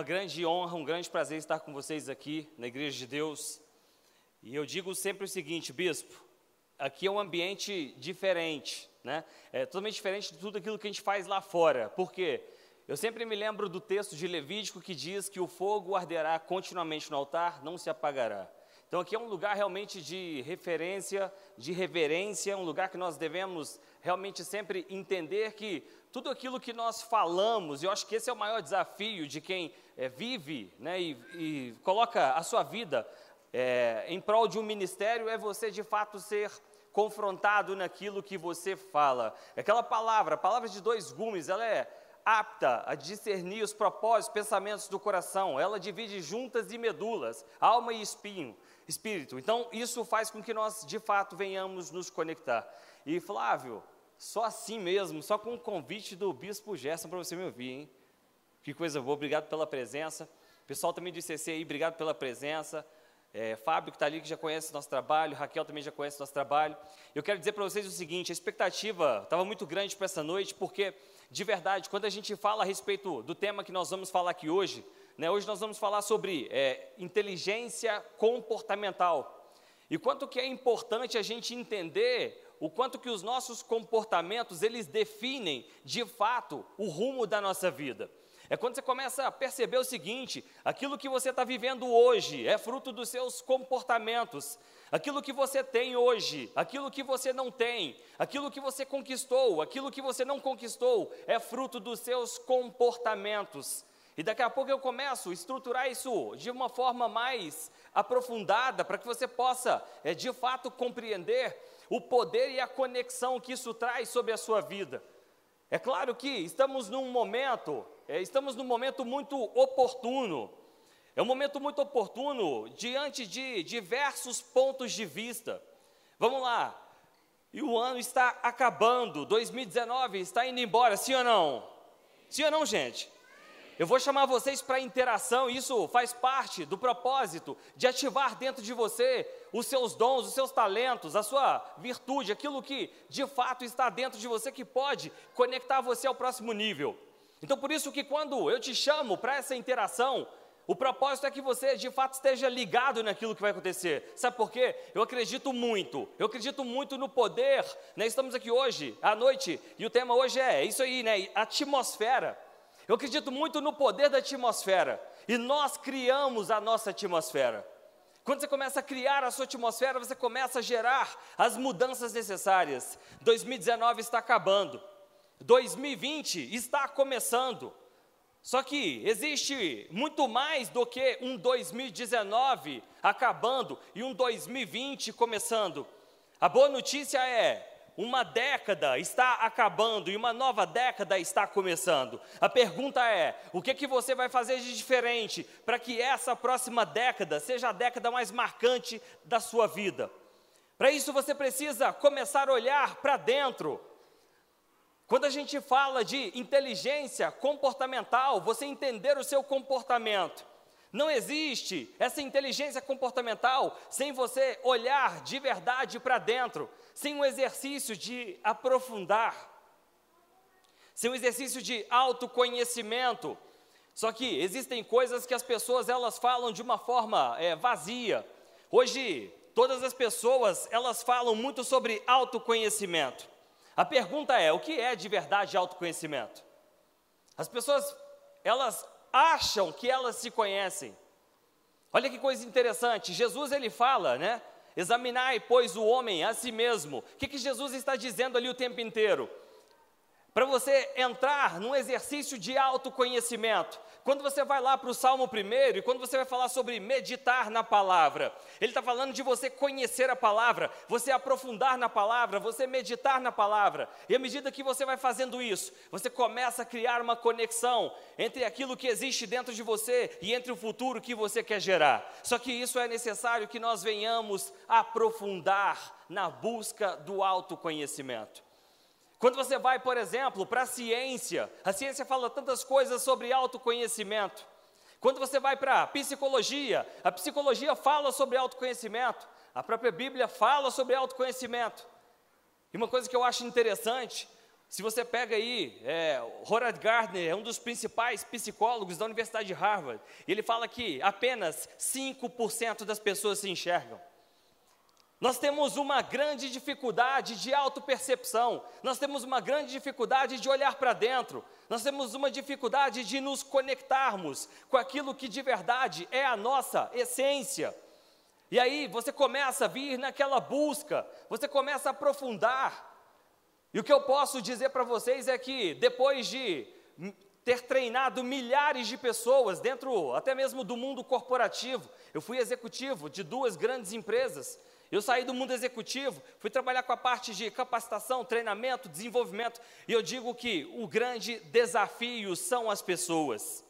uma grande honra, um grande prazer estar com vocês aqui na Igreja de Deus. E eu digo sempre o seguinte, bispo: aqui é um ambiente diferente, né? É totalmente diferente de tudo aquilo que a gente faz lá fora. Por quê? Eu sempre me lembro do texto de Levítico que diz que o fogo arderá continuamente no altar, não se apagará. Então aqui é um lugar realmente de referência, de reverência, um lugar que nós devemos realmente sempre entender que tudo aquilo que nós falamos, eu acho que esse é o maior desafio de quem é, vive né, e, e, coloca a sua vida é, em prol de um ministério, é você de fato ser confrontado naquilo que você fala. Aquela palavra, a palavra de dois gumes, ela é apta a discernir os propósitos, pensamentos do coração. Ela divide juntas e medulas, alma e espinho, espírito. Então, isso faz com que nós, de fato, venhamos nos conectar. E Flávio, só assim mesmo, só com o convite do Bispo Gerson para você me ouvir, hein? Que coisa boa, obrigado pela presença. Pessoal também do ICC aí, obrigado pela presença. É, Fábio que está ali, que já conhece nosso trabalho, Raquel também já conhece nosso trabalho. Eu quero dizer para vocês o seguinte: a expectativa estava muito grande para essa noite, porque, de verdade, quando a gente fala a respeito do tema que nós vamos falar aqui hoje, né, hoje nós vamos falar sobre é, inteligência comportamental. E quanto que é importante a gente entender o quanto que os nossos comportamentos, eles definem, de fato, o rumo da nossa vida. É quando você começa a perceber o seguinte: aquilo que você está vivendo hoje é fruto dos seus comportamentos. Aquilo que você tem hoje, aquilo que você não tem, aquilo que você conquistou, aquilo que você não conquistou, é fruto dos seus comportamentos. E daqui a pouco eu começo a estruturar isso de uma forma mais aprofundada, para que você possa, é, de fato, compreender o poder e a conexão que isso traz sobre a sua vida. É claro que estamos num momento, é, estamos num momento muito oportuno. É um momento muito oportuno diante de diversos pontos de vista. Vamos lá. E o ano está acabando, 2019 está indo embora, sim ou não? Sim ou não, gente? Eu vou chamar vocês para interação, isso faz parte do propósito de ativar dentro de você os seus dons, os seus talentos, a sua virtude, aquilo que de fato está dentro de você que pode conectar você ao próximo nível. Então, por isso que quando eu te chamo para essa interação, o propósito é que você de fato esteja ligado naquilo que vai acontecer. Sabe por quê? Eu acredito muito. Eu acredito muito no poder. Né? Estamos aqui hoje, à noite, e o tema hoje é isso aí, né? Atmosfera. Eu acredito muito no poder da atmosfera. E nós criamos a nossa atmosfera. Quando você começa a criar a sua atmosfera, você começa a gerar as mudanças necessárias. 2019 está acabando. 2020 está começando. Só que existe muito mais do que um 2019 acabando e um 2020 começando. A boa notícia é: uma década está acabando e uma nova década está começando. A pergunta é: o que, que você vai fazer de diferente para que essa próxima década seja a década mais marcante da sua vida? Para isso você precisa começar a olhar para dentro. Quando a gente fala de inteligência comportamental, você entender o seu comportamento. Não existe essa inteligência comportamental sem você olhar de verdade para dentro, sem um exercício de aprofundar, sem um exercício de autoconhecimento. Só que existem coisas que as pessoas elas falam de uma forma é, vazia. Hoje todas as pessoas elas falam muito sobre autoconhecimento. A pergunta é: o que é de verdade autoconhecimento? As pessoas elas acham que elas se conhecem. Olha que coisa interessante. Jesus ele fala, né? Examinai, pois, o homem a si mesmo. O que, que Jesus está dizendo ali o tempo inteiro? Para você entrar num exercício de autoconhecimento. Quando você vai lá para o Salmo primeiro e quando você vai falar sobre meditar na palavra, ele está falando de você conhecer a palavra, você aprofundar na palavra, você meditar na palavra. E à medida que você vai fazendo isso, você começa a criar uma conexão entre aquilo que existe dentro de você e entre o futuro que você quer gerar. Só que isso é necessário que nós venhamos aprofundar na busca do autoconhecimento. Quando você vai, por exemplo, para a ciência, a ciência fala tantas coisas sobre autoconhecimento. Quando você vai para a psicologia, a psicologia fala sobre autoconhecimento. A própria Bíblia fala sobre autoconhecimento. E uma coisa que eu acho interessante, Se você pega aí, é, Howard Gardner é um dos principais psicólogos da Universidade de Harvard. Ele fala que apenas 5% das pessoas se enxergam. Nós temos uma grande dificuldade de autopercepção, nós temos uma grande dificuldade de olhar para dentro, nós temos uma dificuldade de nos conectarmos com aquilo que de verdade é a nossa essência. E aí você começa a vir naquela busca, você começa a aprofundar. E o que eu posso dizer para vocês é que depois de ter treinado milhares de pessoas dentro até mesmo do mundo corporativo, eu fui executivo de duas grandes empresas eu saí do mundo executivo, fui trabalhar com a parte de capacitação, treinamento, desenvolvimento, e eu digo que o grande desafio são as pessoas.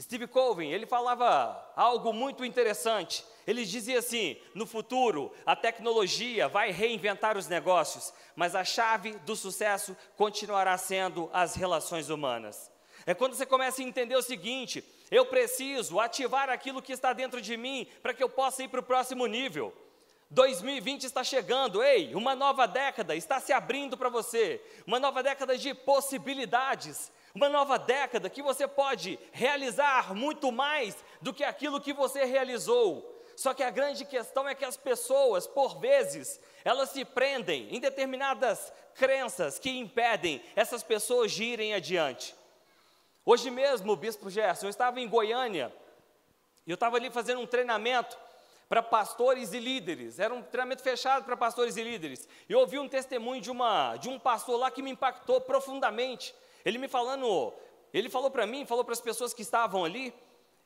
Steve Colvin, ele falava algo muito interessante. Ele dizia assim: no futuro, a tecnologia vai reinventar os negócios, mas a chave do sucesso continuará sendo as relações humanas. É quando você começa a entender o seguinte: eu preciso ativar aquilo que está dentro de mim para que eu possa ir para o próximo nível. 2020 está chegando, ei, uma nova década está se abrindo para você, uma nova década de possibilidades, uma nova década que você pode realizar muito mais do que aquilo que você realizou. Só que a grande questão é que as pessoas, por vezes, elas se prendem em determinadas crenças que impedem essas pessoas de irem adiante. Hoje mesmo, o Bispo Gerson, eu estava em Goiânia, e eu estava ali fazendo um treinamento para pastores e líderes. Era um treinamento fechado para pastores e líderes. E eu ouvi um testemunho de, uma, de um pastor lá que me impactou profundamente. Ele me falando, ele falou para mim, falou para as pessoas que estavam ali,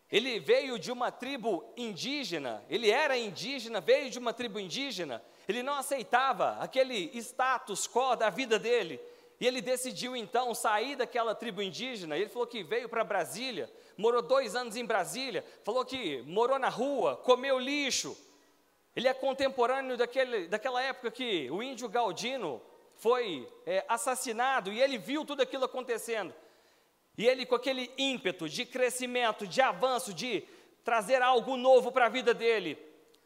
ele veio de uma tribo indígena, ele era indígena, veio de uma tribo indígena, ele não aceitava aquele status quo da vida dele. E ele decidiu então sair daquela tribo indígena. Ele falou que veio para Brasília, morou dois anos em Brasília, falou que morou na rua, comeu lixo. Ele é contemporâneo daquele, daquela época que o índio Galdino foi é, assassinado e ele viu tudo aquilo acontecendo. E ele, com aquele ímpeto de crescimento, de avanço, de trazer algo novo para a vida dele,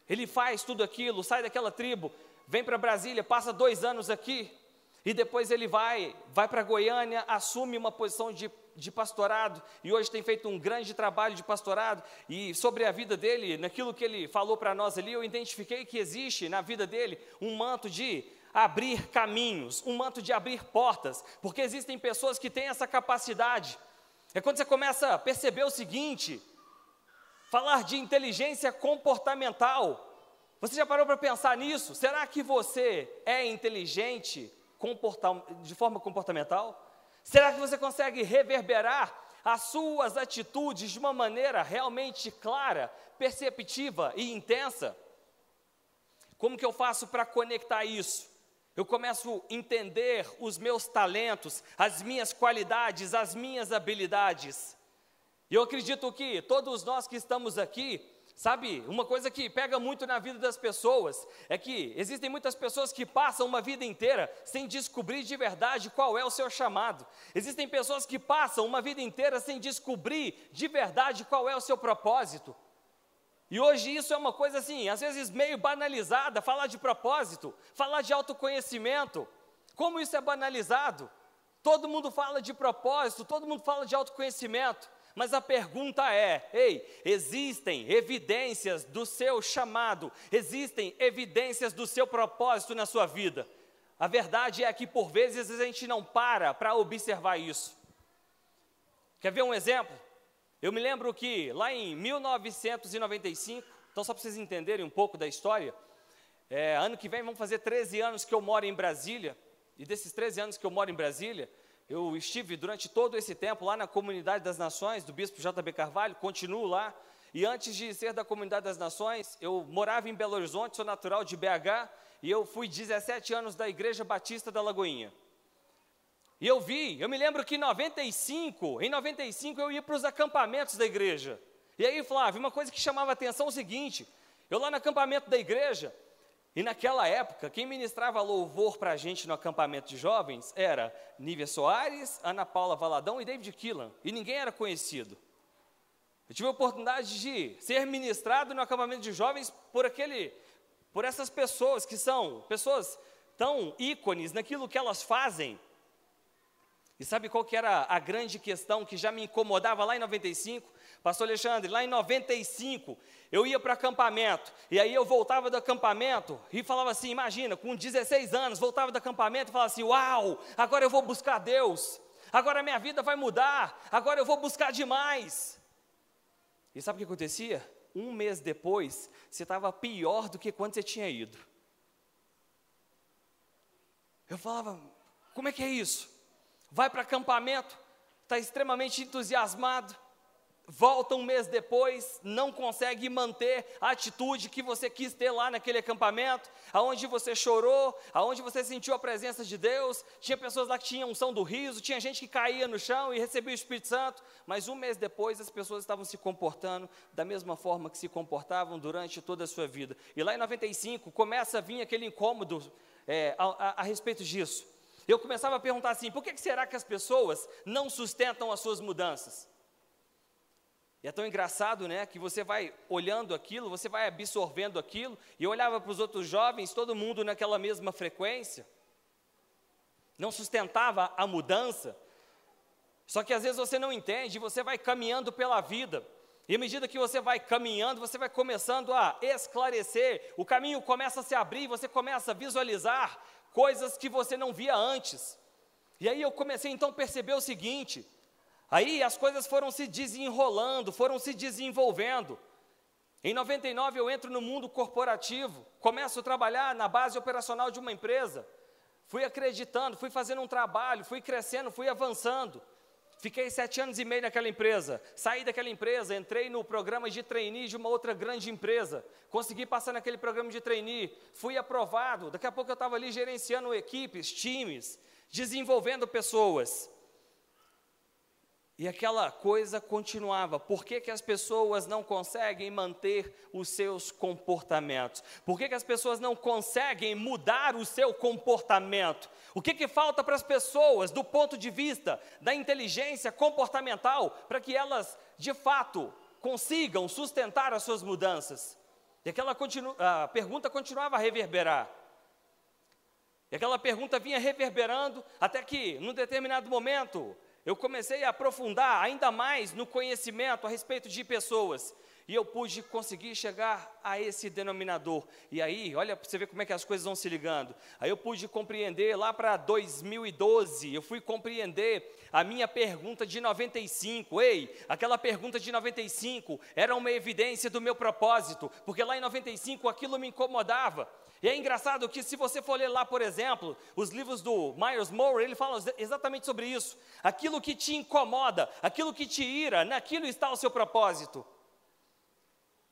ele faz tudo aquilo, sai daquela tribo, vem para Brasília, passa dois anos aqui, e depois ele vai, vai para Goiânia, assume uma posição de, de pastorado, e hoje tem feito um grande trabalho de pastorado. E sobre a vida dele, naquilo que ele falou para nós ali, eu identifiquei que existe na vida dele um manto de abrir caminhos, um manto de abrir portas, porque existem pessoas que têm essa capacidade. É quando você começa a perceber o seguinte: falar de inteligência comportamental. Você já parou para pensar nisso? Será que você é inteligente de forma comportamental? Será que você consegue reverberar as suas atitudes de uma maneira realmente clara, perceptiva e intensa? Como que eu faço para conectar isso? Eu começo a entender os meus talentos, as minhas qualidades, as minhas habilidades. E eu acredito que todos nós que estamos aqui, Sabe, uma coisa que pega muito na vida das pessoas é que existem muitas pessoas que passam uma vida inteira sem descobrir de verdade qual é o seu chamado. Existem pessoas que passam uma vida inteira sem descobrir de verdade qual é o seu propósito. E hoje isso é uma coisa assim, às vezes meio banalizada, falar de propósito, falar de autoconhecimento. Como isso é banalizado? Todo mundo fala de propósito, todo mundo fala de autoconhecimento. Mas a pergunta é: ei, existem evidências do seu chamado, existem evidências do seu propósito na sua vida? A verdade é que por vezes a gente não para para observar isso. Quer ver um exemplo? Eu me lembro que lá em 1995, então só para vocês entenderem um pouco da história, é, ano que vem vão fazer 13 anos que eu moro em Brasília, e desses 13 anos que eu moro em Brasília, eu estive durante todo esse tempo lá na Comunidade das Nações, do Bispo JB Carvalho, continuo lá. E antes de ser da Comunidade das Nações, eu morava em Belo Horizonte, sou natural de BH, e eu fui 17 anos da Igreja Batista da Lagoinha. E eu vi, eu me lembro que em 95, em 95 eu ia para os acampamentos da igreja. E aí, Flávio, uma coisa que chamava a atenção é o seguinte: eu lá no acampamento da igreja, e naquela época, quem ministrava louvor para a gente no acampamento de jovens era Nívia Soares, Ana Paula Valadão e David Killan. E ninguém era conhecido. Eu tive a oportunidade de ser ministrado no acampamento de jovens por aquele, por essas pessoas que são pessoas tão ícones naquilo que elas fazem. E sabe qual que era a grande questão que já me incomodava lá em 95? Pastor Alexandre, lá em 95, eu ia para acampamento, e aí eu voltava do acampamento e falava assim: imagina, com 16 anos, voltava do acampamento e falava assim: Uau, agora eu vou buscar Deus, agora minha vida vai mudar, agora eu vou buscar demais. E sabe o que acontecia? Um mês depois, você estava pior do que quando você tinha ido. Eu falava: como é que é isso? Vai para acampamento, está extremamente entusiasmado, volta um mês depois, não consegue manter a atitude que você quis ter lá naquele acampamento, aonde você chorou, aonde você sentiu a presença de Deus, tinha pessoas lá que tinham unção do riso, tinha gente que caía no chão e recebia o Espírito Santo, mas um mês depois as pessoas estavam se comportando da mesma forma que se comportavam durante toda a sua vida. E lá em 95 começa a vir aquele incômodo é, a, a, a respeito disso. Eu começava a perguntar assim: por que será que as pessoas não sustentam as suas mudanças? É tão engraçado, né, que você vai olhando aquilo, você vai absorvendo aquilo, e eu olhava para os outros jovens, todo mundo naquela mesma frequência, não sustentava a mudança, só que às vezes você não entende, você vai caminhando pela vida, e à medida que você vai caminhando, você vai começando a esclarecer, o caminho começa a se abrir, você começa a visualizar coisas que você não via antes. E aí eu comecei então a perceber o seguinte: Aí as coisas foram se desenrolando, foram se desenvolvendo. Em 99 eu entro no mundo corporativo, começo a trabalhar na base operacional de uma empresa. Fui acreditando, fui fazendo um trabalho, fui crescendo, fui avançando. Fiquei sete anos e meio naquela empresa. Saí daquela empresa, entrei no programa de trainee de uma outra grande empresa. Consegui passar naquele programa de trainee. Fui aprovado. Daqui a pouco eu estava ali gerenciando equipes, times, desenvolvendo pessoas. E aquela coisa continuava. Por que, que as pessoas não conseguem manter os seus comportamentos? Por que, que as pessoas não conseguem mudar o seu comportamento? O que, que falta para as pessoas do ponto de vista da inteligência comportamental para que elas, de fato, consigam sustentar as suas mudanças? E aquela continu a pergunta continuava a reverberar. E aquela pergunta vinha reverberando até que, num determinado momento, eu comecei a aprofundar ainda mais no conhecimento a respeito de pessoas. E eu pude conseguir chegar a esse denominador. E aí, olha para você ver como é que as coisas vão se ligando. Aí eu pude compreender lá para 2012, eu fui compreender a minha pergunta de 95. Ei, aquela pergunta de 95 era uma evidência do meu propósito, porque lá em 95 aquilo me incomodava. E é engraçado que, se você for ler lá, por exemplo, os livros do Myers Moore, ele fala exatamente sobre isso. Aquilo que te incomoda, aquilo que te ira, naquilo está o seu propósito.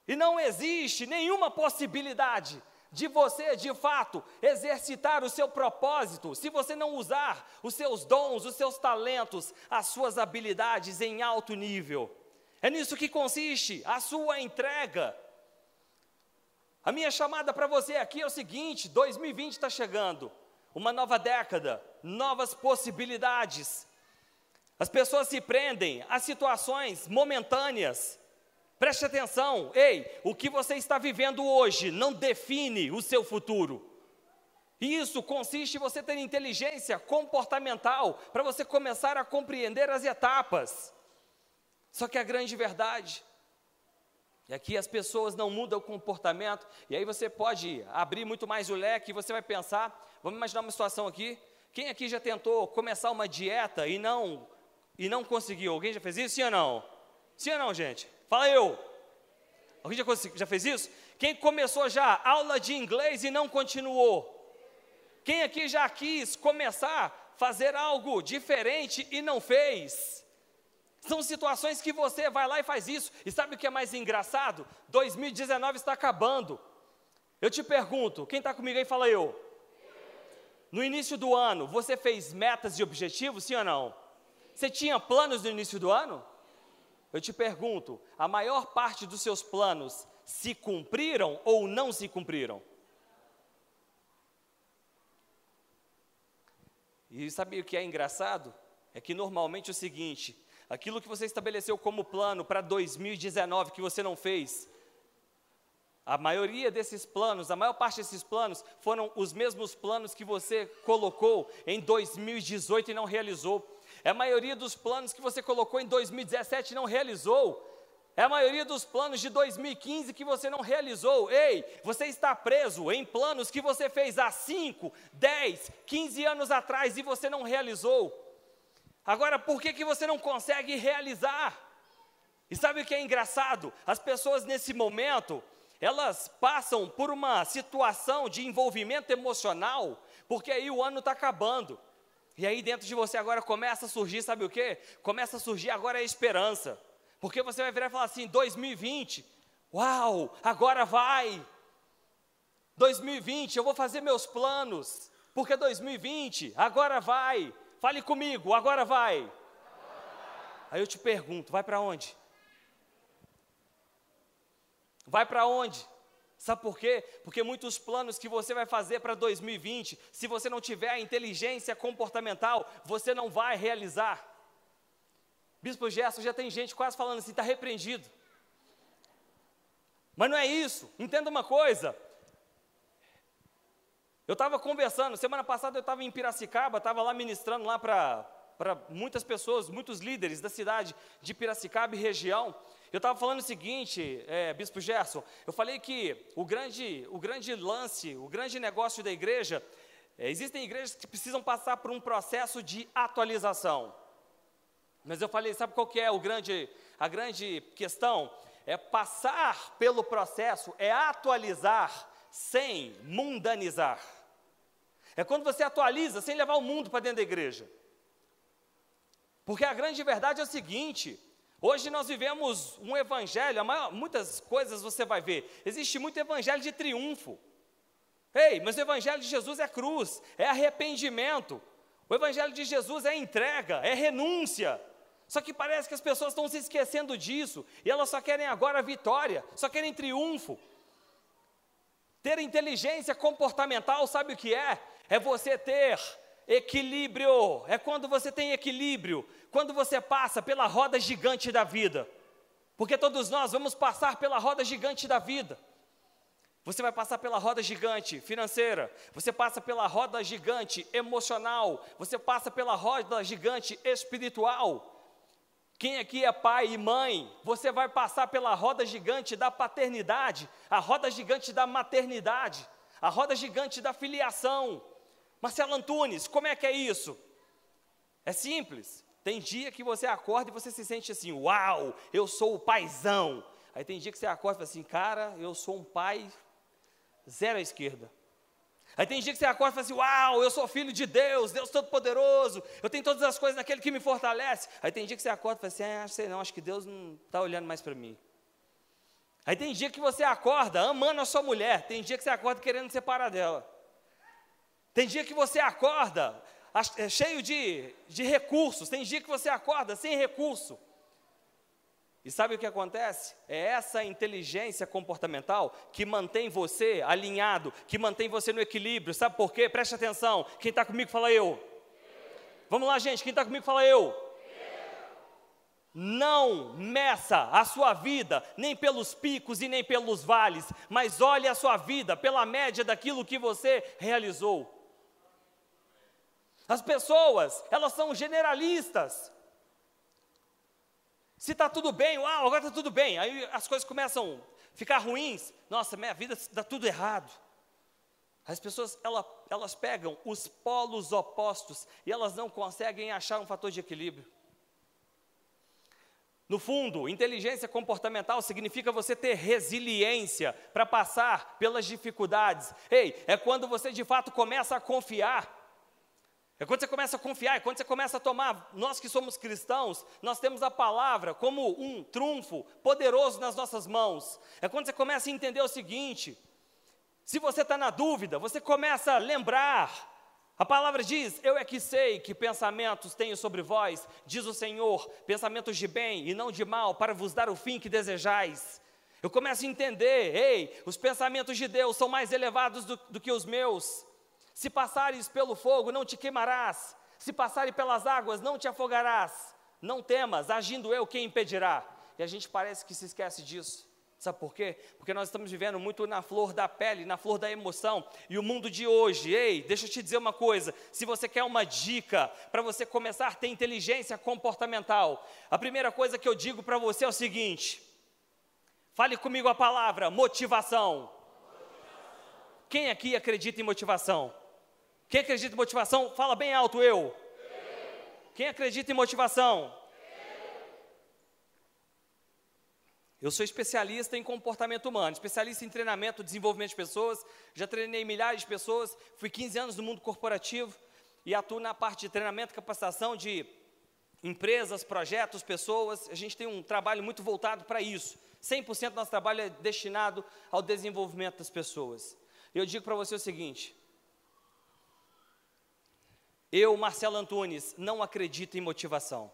E não existe nenhuma possibilidade de você, de fato, exercitar o seu propósito, se você não usar os seus dons, os seus talentos, as suas habilidades em alto nível. É nisso que consiste a sua entrega. A minha chamada para você aqui é o seguinte: 2020 está chegando, uma nova década, novas possibilidades. As pessoas se prendem a situações momentâneas. Preste atenção, ei, o que você está vivendo hoje não define o seu futuro. Isso consiste em você ter inteligência comportamental para você começar a compreender as etapas. Só que a grande verdade e aqui as pessoas não mudam o comportamento, e aí você pode abrir muito mais o leque e você vai pensar, vamos imaginar uma situação aqui, quem aqui já tentou começar uma dieta e não e não conseguiu? Alguém já fez isso? Sim ou não? Sim ou não, gente? Fala eu. Alguém já, já fez isso? Quem começou já aula de inglês e não continuou? Quem aqui já quis começar fazer algo diferente e não fez? São situações que você vai lá e faz isso. E sabe o que é mais engraçado? 2019 está acabando. Eu te pergunto, quem está comigo aí fala eu. No início do ano, você fez metas e objetivos, sim ou não? Você tinha planos no início do ano? Eu te pergunto, a maior parte dos seus planos se cumpriram ou não se cumpriram? E sabe o que é engraçado? É que normalmente é o seguinte: aquilo que você estabeleceu como plano para 2019 que você não fez, A maioria desses planos, a maior parte desses planos, foram os mesmos planos que você colocou em 2018 e não realizou. É a maioria dos planos que você colocou em 2017 e não realizou. É a maioria dos planos de 2015 que você não realizou. Ei, você está preso em planos que você fez há 5, 10, 15 anos atrás e você não realizou. Agora, por que, que você não consegue realizar? E sabe o que é engraçado? As pessoas nesse momento, elas passam por uma situação de envolvimento emocional, porque aí o ano está acabando. E aí dentro de você agora começa a surgir, sabe o que? Começa a surgir agora a esperança. Porque você vai virar e falar assim: 2020, uau, agora vai. 2020, eu vou fazer meus planos. Porque 2020, agora vai. Fale comigo, agora vai. Aí eu te pergunto: vai para onde? Vai para onde? Sabe por quê? Porque muitos planos que você vai fazer para 2020, se você não tiver a inteligência comportamental, você não vai realizar. Bispo Gerson, já tem gente quase falando assim, está repreendido. Mas não é isso. Entenda uma coisa. Eu estava conversando, semana passada eu estava em Piracicaba, estava lá ministrando lá para muitas pessoas, muitos líderes da cidade de Piracicaba e região. Eu estava falando o seguinte, é, Bispo Gerson, eu falei que o grande, o grande lance, o grande negócio da igreja, é, existem igrejas que precisam passar por um processo de atualização. Mas eu falei, sabe qual que é o grande, a grande questão? É passar pelo processo, é atualizar sem mundanizar. É quando você atualiza sem levar o mundo para dentro da igreja. Porque a grande verdade é o seguinte: hoje nós vivemos um evangelho, maior, muitas coisas você vai ver, existe muito evangelho de triunfo. Ei, mas o evangelho de Jesus é cruz, é arrependimento. O evangelho de Jesus é entrega, é renúncia. Só que parece que as pessoas estão se esquecendo disso, e elas só querem agora vitória, só querem triunfo. Ter inteligência comportamental, sabe o que é? É você ter equilíbrio. É quando você tem equilíbrio, quando você passa pela roda gigante da vida. Porque todos nós vamos passar pela roda gigante da vida. Você vai passar pela roda gigante financeira, você passa pela roda gigante emocional, você passa pela roda gigante espiritual. Quem aqui é pai e mãe, você vai passar pela roda gigante da paternidade, a roda gigante da maternidade, a roda gigante da filiação. Marcelo Antunes, como é que é isso? É simples. Tem dia que você acorda e você se sente assim, uau, eu sou o paizão. Aí tem dia que você acorda e fala assim, cara, eu sou um pai zero à esquerda. Aí tem dia que você acorda e fala assim: Uau, eu sou filho de Deus, Deus Todo-Poderoso, eu tenho todas as coisas naquele que me fortalece. Aí tem dia que você acorda e fala assim: Ah, sei não, acho que Deus não está olhando mais para mim. Aí tem dia que você acorda amando a sua mulher, tem dia que você acorda querendo separar dela. Tem dia que você acorda é, cheio de, de recursos, tem dia que você acorda sem recurso. E sabe o que acontece? É essa inteligência comportamental que mantém você alinhado, que mantém você no equilíbrio. Sabe por quê? Preste atenção. Quem está comigo fala eu. Vamos lá, gente. Quem está comigo fala eu. Não meça a sua vida nem pelos picos e nem pelos vales, mas olhe a sua vida pela média daquilo que você realizou. As pessoas, elas são generalistas. Se está tudo bem, uau, agora está tudo bem. Aí as coisas começam a ficar ruins. Nossa, minha vida está tudo errado. As pessoas, elas, elas pegam os polos opostos e elas não conseguem achar um fator de equilíbrio. No fundo, inteligência comportamental significa você ter resiliência para passar pelas dificuldades. Ei, é quando você de fato começa a confiar é quando você começa a confiar, é quando você começa a tomar, nós que somos cristãos, nós temos a palavra como um trunfo poderoso nas nossas mãos. É quando você começa a entender o seguinte: se você está na dúvida, você começa a lembrar. A palavra diz: Eu é que sei que pensamentos tenho sobre vós, diz o Senhor, pensamentos de bem e não de mal, para vos dar o fim que desejais. Eu começo a entender: ei, os pensamentos de Deus são mais elevados do, do que os meus. Se passares pelo fogo, não te queimarás. Se passares pelas águas, não te afogarás. Não temas, agindo eu, quem impedirá? E a gente parece que se esquece disso. Sabe por quê? Porque nós estamos vivendo muito na flor da pele, na flor da emoção. E o mundo de hoje, ei, deixa eu te dizer uma coisa: se você quer uma dica para você começar a ter inteligência comportamental, a primeira coisa que eu digo para você é o seguinte: fale comigo a palavra motivação. motivação. Quem aqui acredita em motivação? Quem acredita em motivação, fala bem alto eu. eu. Quem acredita em motivação? Eu sou especialista em comportamento humano, especialista em treinamento, desenvolvimento de pessoas. Já treinei milhares de pessoas, fui 15 anos no mundo corporativo e atuo na parte de treinamento e capacitação de empresas, projetos, pessoas. A gente tem um trabalho muito voltado para isso. 100% do nosso trabalho é destinado ao desenvolvimento das pessoas. Eu digo para você o seguinte: eu, Marcelo Antunes, não acredito em motivação.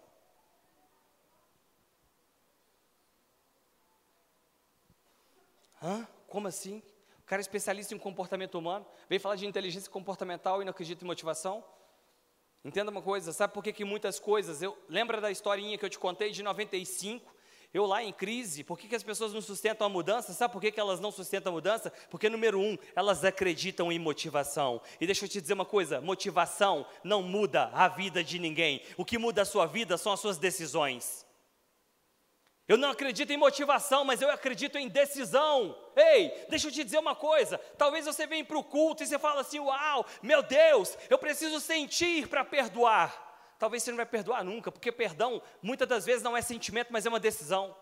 Hã? Como assim? O cara é especialista em comportamento humano, veio falar de inteligência comportamental e não acredita em motivação? Entenda uma coisa, sabe por que, que muitas coisas, eu, lembra da historinha que eu te contei de 95, eu lá em crise, por que, que as pessoas não sustentam a mudança? Sabe por que, que elas não sustentam a mudança? Porque, número um, elas acreditam em motivação. E deixa eu te dizer uma coisa: motivação não muda a vida de ninguém. O que muda a sua vida são as suas decisões. Eu não acredito em motivação, mas eu acredito em decisão. Ei, deixa eu te dizer uma coisa. Talvez você venha para o culto e você fala assim: Uau, meu Deus, eu preciso sentir para perdoar. Talvez você não vai perdoar nunca, porque perdão muitas das vezes não é sentimento, mas é uma decisão.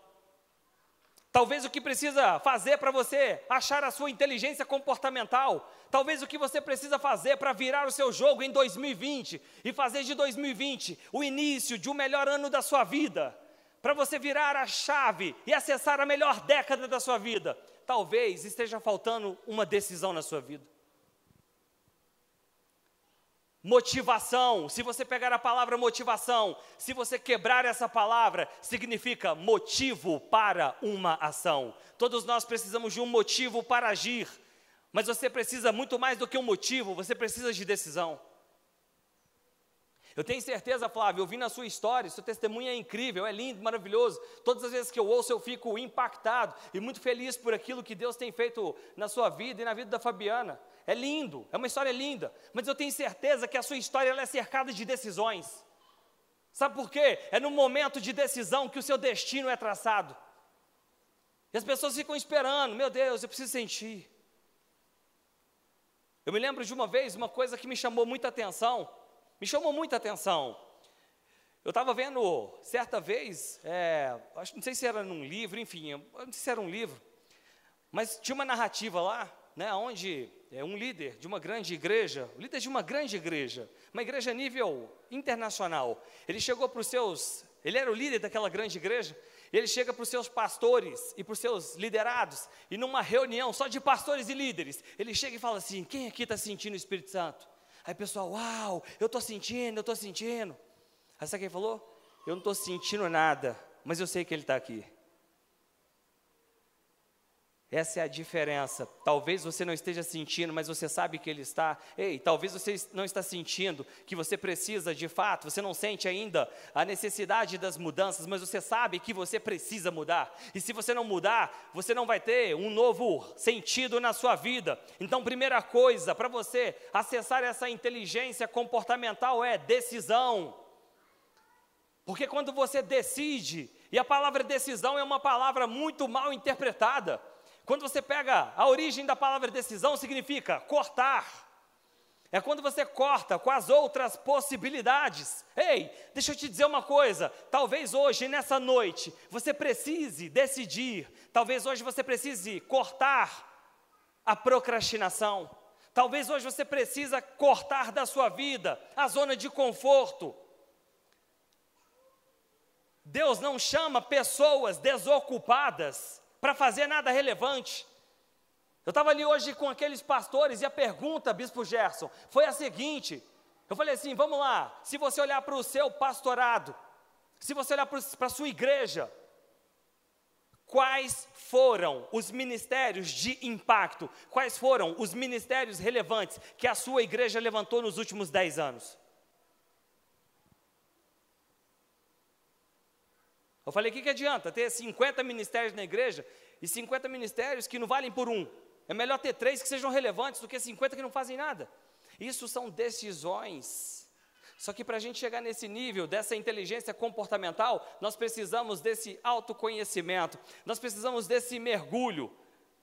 Talvez o que precisa fazer para você achar a sua inteligência comportamental, talvez o que você precisa fazer para virar o seu jogo em 2020 e fazer de 2020 o início de um melhor ano da sua vida para você virar a chave e acessar a melhor década da sua vida, talvez esteja faltando uma decisão na sua vida. Motivação, se você pegar a palavra motivação, se você quebrar essa palavra, significa motivo para uma ação. Todos nós precisamos de um motivo para agir, mas você precisa muito mais do que um motivo, você precisa de decisão. Eu tenho certeza, Flávio, ouvindo a sua história, seu testemunho é incrível, é lindo, maravilhoso. Todas as vezes que eu ouço, eu fico impactado e muito feliz por aquilo que Deus tem feito na sua vida e na vida da Fabiana. É lindo, é uma história linda, mas eu tenho certeza que a sua história é cercada de decisões. Sabe por quê? É no momento de decisão que o seu destino é traçado. E as pessoas ficam esperando, meu Deus, eu preciso sentir. Eu me lembro de uma vez, uma coisa que me chamou muita atenção me chamou muita atenção. Eu estava vendo, certa vez, é, acho, não sei se era num livro, enfim, não sei se era um livro, mas tinha uma narrativa lá, né, onde é, um líder de uma grande igreja, líder de uma grande igreja, uma igreja nível internacional, ele chegou para os seus, ele era o líder daquela grande igreja, ele chega para os seus pastores e para os seus liderados, e numa reunião só de pastores e líderes, ele chega e fala assim: quem aqui está sentindo o Espírito Santo? Aí pessoal, uau, eu estou sentindo, eu estou sentindo. Aí sabe quem falou? Eu não estou sentindo nada, mas eu sei que ele está aqui. Essa é a diferença. Talvez você não esteja sentindo, mas você sabe que Ele está. Ei, talvez você não está sentindo que você precisa de fato, você não sente ainda a necessidade das mudanças, mas você sabe que você precisa mudar. E se você não mudar, você não vai ter um novo sentido na sua vida. Então, primeira coisa, para você acessar essa inteligência comportamental é decisão. Porque quando você decide, e a palavra decisão é uma palavra muito mal interpretada. Quando você pega a origem da palavra decisão, significa cortar. É quando você corta com as outras possibilidades. Ei, deixa eu te dizer uma coisa. Talvez hoje, nessa noite, você precise decidir. Talvez hoje você precise cortar a procrastinação. Talvez hoje você precisa cortar da sua vida a zona de conforto. Deus não chama pessoas desocupadas para fazer nada relevante. Eu estava ali hoje com aqueles pastores e a pergunta, Bispo Gerson, foi a seguinte: eu falei assim, vamos lá, se você olhar para o seu pastorado, se você olhar para a sua igreja, quais foram os ministérios de impacto, quais foram os ministérios relevantes que a sua igreja levantou nos últimos dez anos? Eu falei, o que, que adianta ter 50 ministérios na igreja e 50 ministérios que não valem por um. É melhor ter três que sejam relevantes do que 50 que não fazem nada. Isso são decisões. Só que para a gente chegar nesse nível, dessa inteligência comportamental, nós precisamos desse autoconhecimento, nós precisamos desse mergulho,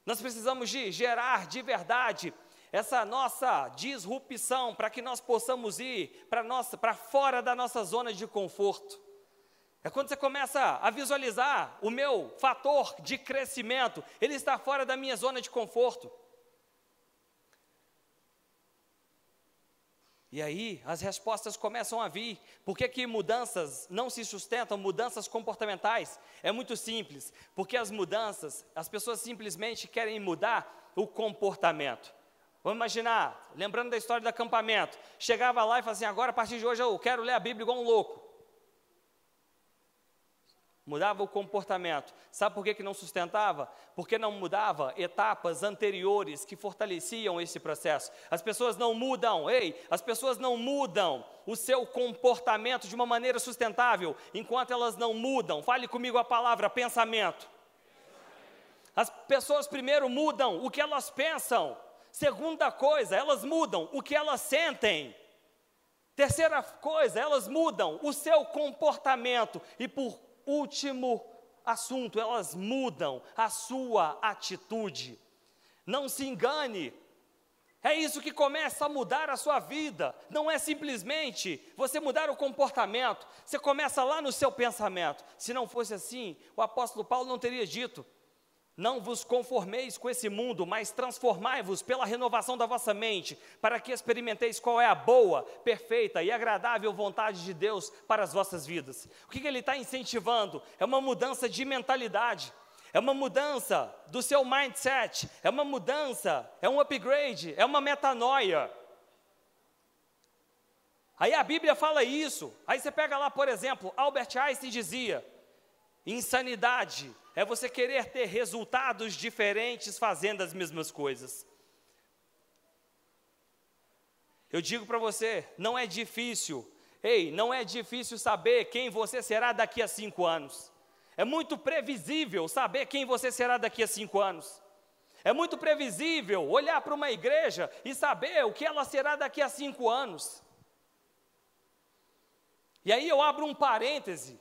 nós precisamos de gerar de verdade essa nossa disrupção para que nós possamos ir para fora da nossa zona de conforto. É quando você começa a visualizar o meu fator de crescimento, ele está fora da minha zona de conforto. E aí as respostas começam a vir. Por que, que mudanças não se sustentam, mudanças comportamentais? É muito simples, porque as mudanças, as pessoas simplesmente querem mudar o comportamento. Vamos imaginar, lembrando da história do acampamento, chegava lá e falava assim: agora a partir de hoje eu quero ler a Bíblia igual um louco mudava o comportamento. Sabe por que, que não sustentava? Porque não mudava etapas anteriores que fortaleciam esse processo. As pessoas não mudam, ei, as pessoas não mudam o seu comportamento de uma maneira sustentável enquanto elas não mudam. Fale comigo a palavra pensamento. As pessoas primeiro mudam o que elas pensam. Segunda coisa, elas mudam o que elas sentem. Terceira coisa, elas mudam o seu comportamento e por último assunto, elas mudam a sua atitude. Não se engane, é isso que começa a mudar a sua vida. Não é simplesmente você mudar o comportamento, você começa lá no seu pensamento. Se não fosse assim, o apóstolo Paulo não teria dito: não vos conformeis com esse mundo, mas transformai-vos pela renovação da vossa mente, para que experimenteis qual é a boa, perfeita e agradável vontade de Deus para as vossas vidas. O que, que ele está incentivando? É uma mudança de mentalidade, é uma mudança do seu mindset, é uma mudança, é um upgrade, é uma metanoia. Aí a Bíblia fala isso, aí você pega lá, por exemplo, Albert Einstein dizia: insanidade é você querer ter resultados diferentes fazendo as mesmas coisas. Eu digo para você, não é difícil, ei, não é difícil saber quem você será daqui a cinco anos. É muito previsível saber quem você será daqui a cinco anos. É muito previsível olhar para uma igreja e saber o que ela será daqui a cinco anos. E aí eu abro um parêntese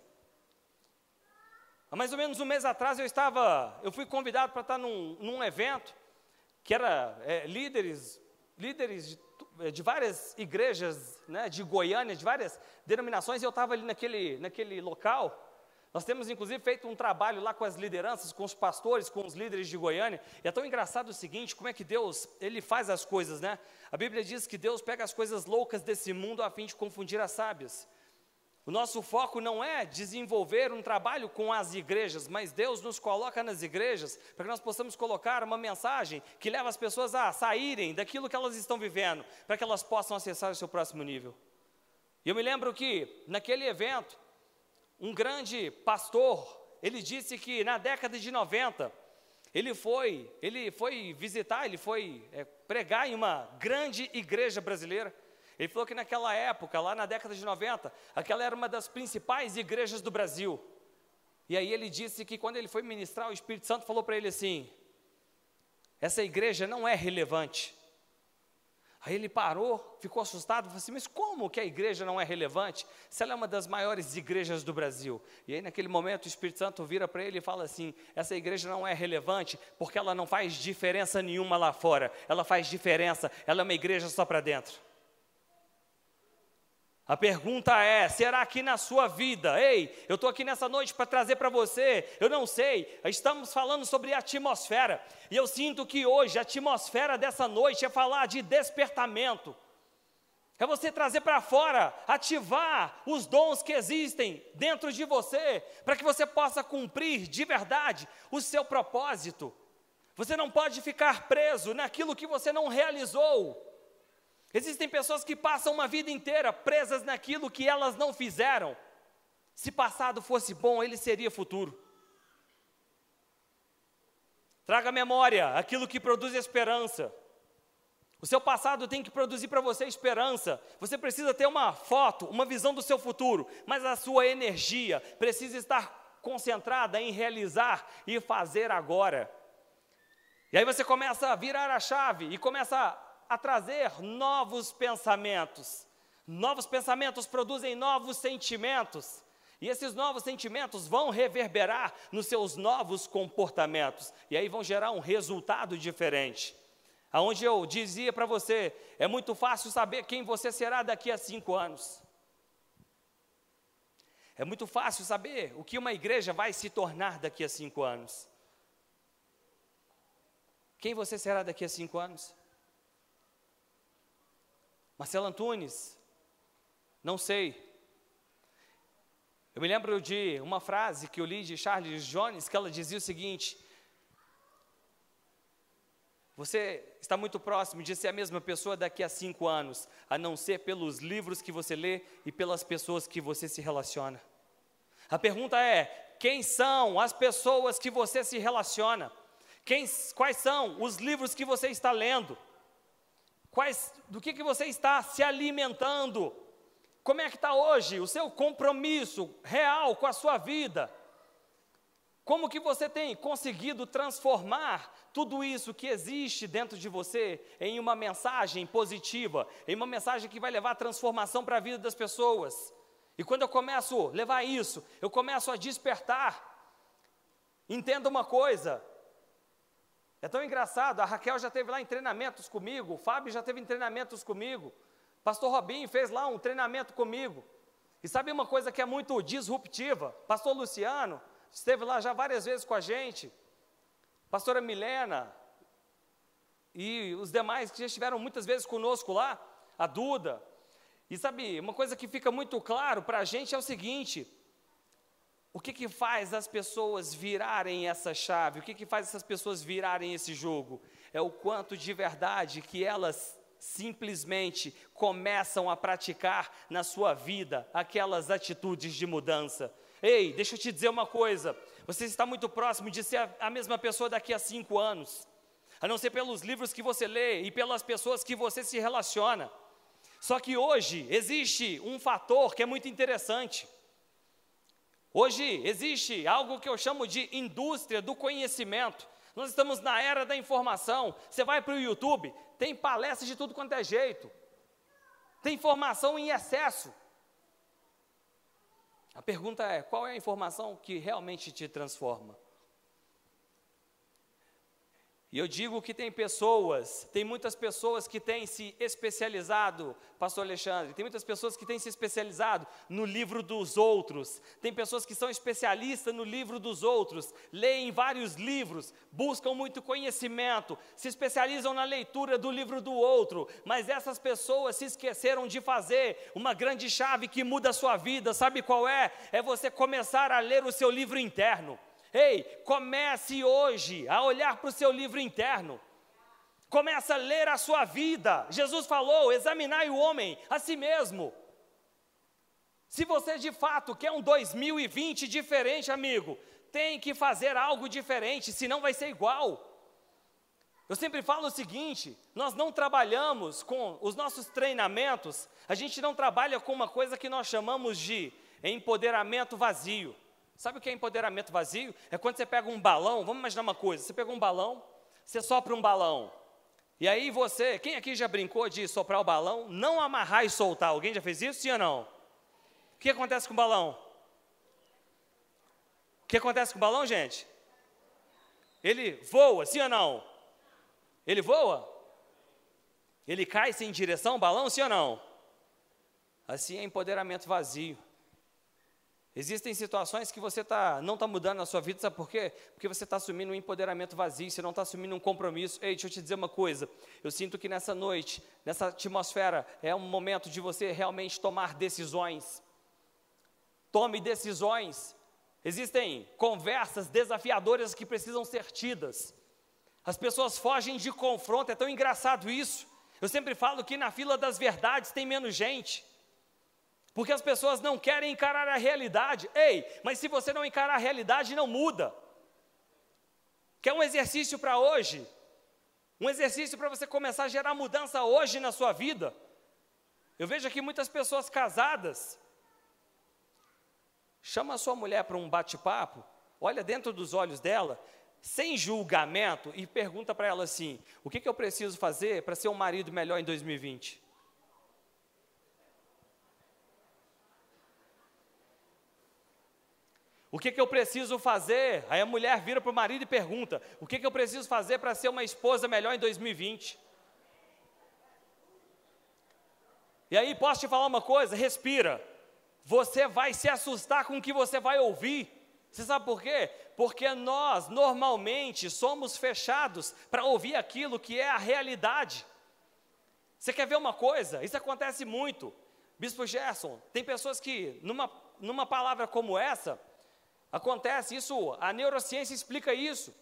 Há mais ou menos um mês atrás eu estava, eu fui convidado para estar num, num evento que era é, líderes, líderes de, é, de, várias igrejas, né, de Goiânia, de várias denominações, e eu estava ali naquele, naquele local. Nós temos inclusive feito um trabalho lá com as lideranças, com os pastores, com os líderes de Goiânia. E é tão engraçado o seguinte, como é que Deus, ele faz as coisas, né? A Bíblia diz que Deus pega as coisas loucas desse mundo a fim de confundir as sábias. O nosso foco não é desenvolver um trabalho com as igrejas, mas Deus nos coloca nas igrejas para que nós possamos colocar uma mensagem que leva as pessoas a saírem daquilo que elas estão vivendo, para que elas possam acessar o seu próximo nível. E eu me lembro que, naquele evento, um grande pastor, ele disse que na década de 90, ele foi, ele foi visitar, ele foi é, pregar em uma grande igreja brasileira. Ele falou que naquela época, lá na década de 90, aquela era uma das principais igrejas do Brasil. E aí ele disse que quando ele foi ministrar, o Espírito Santo falou para ele assim: essa igreja não é relevante. Aí ele parou, ficou assustado, falou assim: Mas como que a igreja não é relevante? Se ela é uma das maiores igrejas do Brasil. E aí, naquele momento, o Espírito Santo vira para ele e fala assim: Essa igreja não é relevante porque ela não faz diferença nenhuma lá fora, ela faz diferença, ela é uma igreja só para dentro. A pergunta é: será que na sua vida, ei, eu estou aqui nessa noite para trazer para você, eu não sei, estamos falando sobre atmosfera, e eu sinto que hoje a atmosfera dessa noite é falar de despertamento, é você trazer para fora, ativar os dons que existem dentro de você, para que você possa cumprir de verdade o seu propósito. Você não pode ficar preso naquilo que você não realizou. Existem pessoas que passam uma vida inteira presas naquilo que elas não fizeram. Se passado fosse bom, ele seria futuro. Traga memória aquilo que produz esperança. O seu passado tem que produzir para você esperança. Você precisa ter uma foto, uma visão do seu futuro, mas a sua energia precisa estar concentrada em realizar e fazer agora. E aí você começa a virar a chave e começa a, trazer novos pensamentos. Novos pensamentos produzem novos sentimentos. E esses novos sentimentos vão reverberar nos seus novos comportamentos. E aí vão gerar um resultado diferente. Aonde eu dizia para você, é muito fácil saber quem você será daqui a cinco anos. É muito fácil saber o que uma igreja vai se tornar daqui a cinco anos. Quem você será daqui a cinco anos? Marcelo Antunes, não sei. Eu me lembro de uma frase que eu li de Charles Jones, que ela dizia o seguinte: Você está muito próximo de ser a mesma pessoa daqui a cinco anos, a não ser pelos livros que você lê e pelas pessoas que você se relaciona. A pergunta é: quem são as pessoas que você se relaciona? Quem, quais são os livros que você está lendo? Quais, do que, que você está se alimentando? Como é que está hoje o seu compromisso real com a sua vida? Como que você tem conseguido transformar tudo isso que existe dentro de você em uma mensagem positiva, em uma mensagem que vai levar transformação para a vida das pessoas? E quando eu começo a levar isso, eu começo a despertar. Entenda uma coisa, é tão engraçado, a Raquel já teve lá em treinamentos comigo, o Fábio já teve em treinamentos comigo, Pastor Robinho fez lá um treinamento comigo. E sabe uma coisa que é muito disruptiva? Pastor Luciano esteve lá já várias vezes com a gente. Pastora Milena e os demais que já estiveram muitas vezes conosco lá, a Duda. E sabe, uma coisa que fica muito claro para a gente é o seguinte: o que, que faz as pessoas virarem essa chave? O que, que faz essas pessoas virarem esse jogo? É o quanto de verdade que elas simplesmente começam a praticar na sua vida aquelas atitudes de mudança. Ei, deixa eu te dizer uma coisa: você está muito próximo de ser a, mesma pessoa daqui a cinco anos, a não ser pelos livros que você lê e pelas pessoas que você se relaciona. Só que hoje existe um fator que é muito interessante. Hoje existe algo que eu chamo de indústria do conhecimento. Nós estamos na era da informação. Você vai para o YouTube, tem palestras de tudo quanto é jeito. Tem informação em excesso. A pergunta é: qual é a informação que realmente te transforma? E eu digo que tem pessoas, tem muitas pessoas que têm se especializado, Pastor Alexandre, tem muitas pessoas que têm se especializado no livro dos outros, tem pessoas que são especialistas no livro dos outros, leem vários livros, buscam muito conhecimento, se especializam na leitura do livro do outro, mas essas pessoas se esqueceram de fazer uma grande chave que muda a sua vida, sabe qual é? É você começar a ler o seu livro interno. Ei, comece hoje a olhar para o seu livro interno. Comece a ler a sua vida. Jesus falou: examinai o homem a si mesmo. Se você de fato quer um 2020 diferente, amigo, tem que fazer algo diferente, senão vai ser igual. Eu sempre falo o seguinte: nós não trabalhamos com os nossos treinamentos, a gente não trabalha com uma coisa que nós chamamos de empoderamento vazio. Sabe o que é empoderamento vazio? É quando você pega um balão, vamos imaginar uma coisa, você pega um balão, você sopra um balão, e aí você, quem aqui já brincou de soprar o balão, não amarrar e soltar? Alguém já fez isso, sim ou não? O que acontece com o balão? O que acontece com o balão, gente? Ele voa, sim ou não? Ele voa? Ele cai sem direção, balão, sim ou não? Assim é empoderamento vazio. Existem situações que você tá, não está mudando na sua vida, sabe por quê? Porque você está assumindo um empoderamento vazio, você não está assumindo um compromisso. Ei, deixa eu te dizer uma coisa. Eu sinto que nessa noite, nessa atmosfera, é um momento de você realmente tomar decisões. Tome decisões. Existem conversas desafiadoras que precisam ser tidas. As pessoas fogem de confronto, é tão engraçado isso. Eu sempre falo que na fila das verdades tem menos gente. Porque as pessoas não querem encarar a realidade. Ei, mas se você não encarar a realidade, não muda. Quer um exercício para hoje? Um exercício para você começar a gerar mudança hoje na sua vida. Eu vejo aqui muitas pessoas casadas, chama a sua mulher para um bate-papo, olha dentro dos olhos dela, sem julgamento, e pergunta para ela assim: o que, que eu preciso fazer para ser um marido melhor em 2020? O que, que eu preciso fazer? Aí a mulher vira para o marido e pergunta: O que, que eu preciso fazer para ser uma esposa melhor em 2020? E aí, posso te falar uma coisa? Respira. Você vai se assustar com o que você vai ouvir. Você sabe por quê? Porque nós, normalmente, somos fechados para ouvir aquilo que é a realidade. Você quer ver uma coisa? Isso acontece muito. Bispo Gerson, tem pessoas que, numa, numa palavra como essa, Acontece isso, a neurociência explica isso.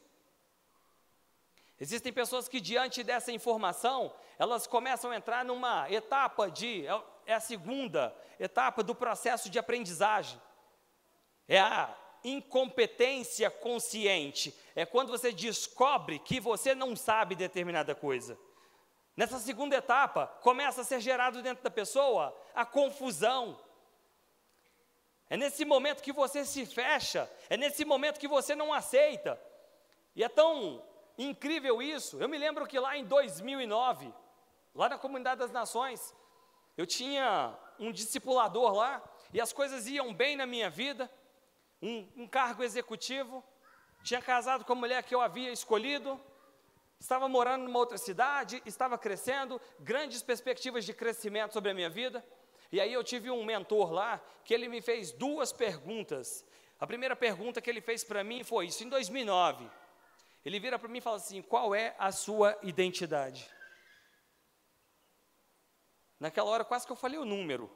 Existem pessoas que, diante dessa informação, elas começam a entrar numa etapa de, é, é a segunda etapa do processo de aprendizagem. É a incompetência consciente. É quando você descobre que você não sabe determinada coisa. Nessa segunda etapa, começa a ser gerado dentro da pessoa a confusão, é nesse momento que você se fecha, é nesse momento que você não aceita. E é tão incrível isso. Eu me lembro que lá em 2009, lá na Comunidade das Nações, eu tinha um discipulador lá, e as coisas iam bem na minha vida, um, um cargo executivo, tinha casado com a mulher que eu havia escolhido, estava morando numa outra cidade, estava crescendo, grandes perspectivas de crescimento sobre a minha vida. E aí eu tive um mentor lá que ele me fez duas perguntas. A primeira pergunta que ele fez para mim foi isso em 2009. Ele vira para mim e fala assim: "Qual é a sua identidade?" Naquela hora quase que eu falei o número.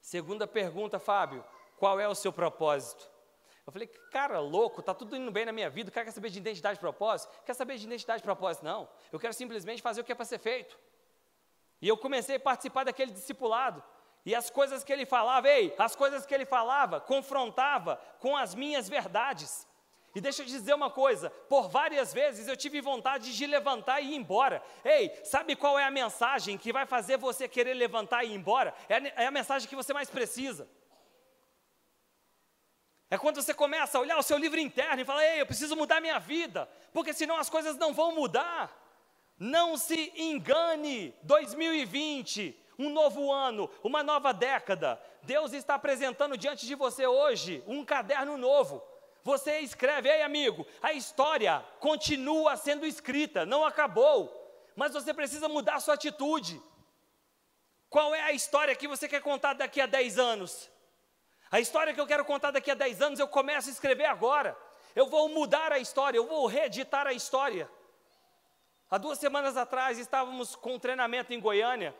Segunda pergunta, Fábio, qual é o seu propósito? Eu falei, cara, louco, tá tudo indo bem na minha vida, o cara quer saber de identidade e propósito? Quer saber de identidade e propósito? Não. Eu quero simplesmente fazer o que é para ser feito. E eu comecei a participar daquele discipulado. E as coisas que ele falava, ei, as coisas que ele falava, confrontava com as minhas verdades. E deixa eu dizer uma coisa: por várias vezes eu tive vontade de levantar e ir embora. Ei, sabe qual é a mensagem que vai fazer você querer levantar e ir embora? É a, é a mensagem que você mais precisa. É quando você começa a olhar o seu livro interno e fala: ei, eu preciso mudar minha vida, porque senão as coisas não vão mudar. Não se engane, 2020, um novo ano, uma nova década. Deus está apresentando diante de você hoje um caderno novo. Você escreve, ei amigo, a história continua sendo escrita, não acabou, mas você precisa mudar a sua atitude. Qual é a história que você quer contar daqui a 10 anos? A história que eu quero contar daqui a 10 anos, eu começo a escrever agora. Eu vou mudar a história, eu vou reeditar a história. Há duas semanas atrás estávamos com um treinamento em Goiânia.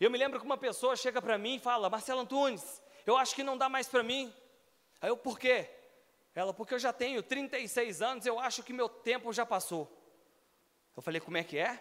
Eu me lembro que uma pessoa chega para mim e fala: Marcelo Antunes, eu acho que não dá mais para mim. Aí eu, por quê? Ela, porque eu já tenho 36 anos, eu acho que meu tempo já passou. Eu falei: como é que é?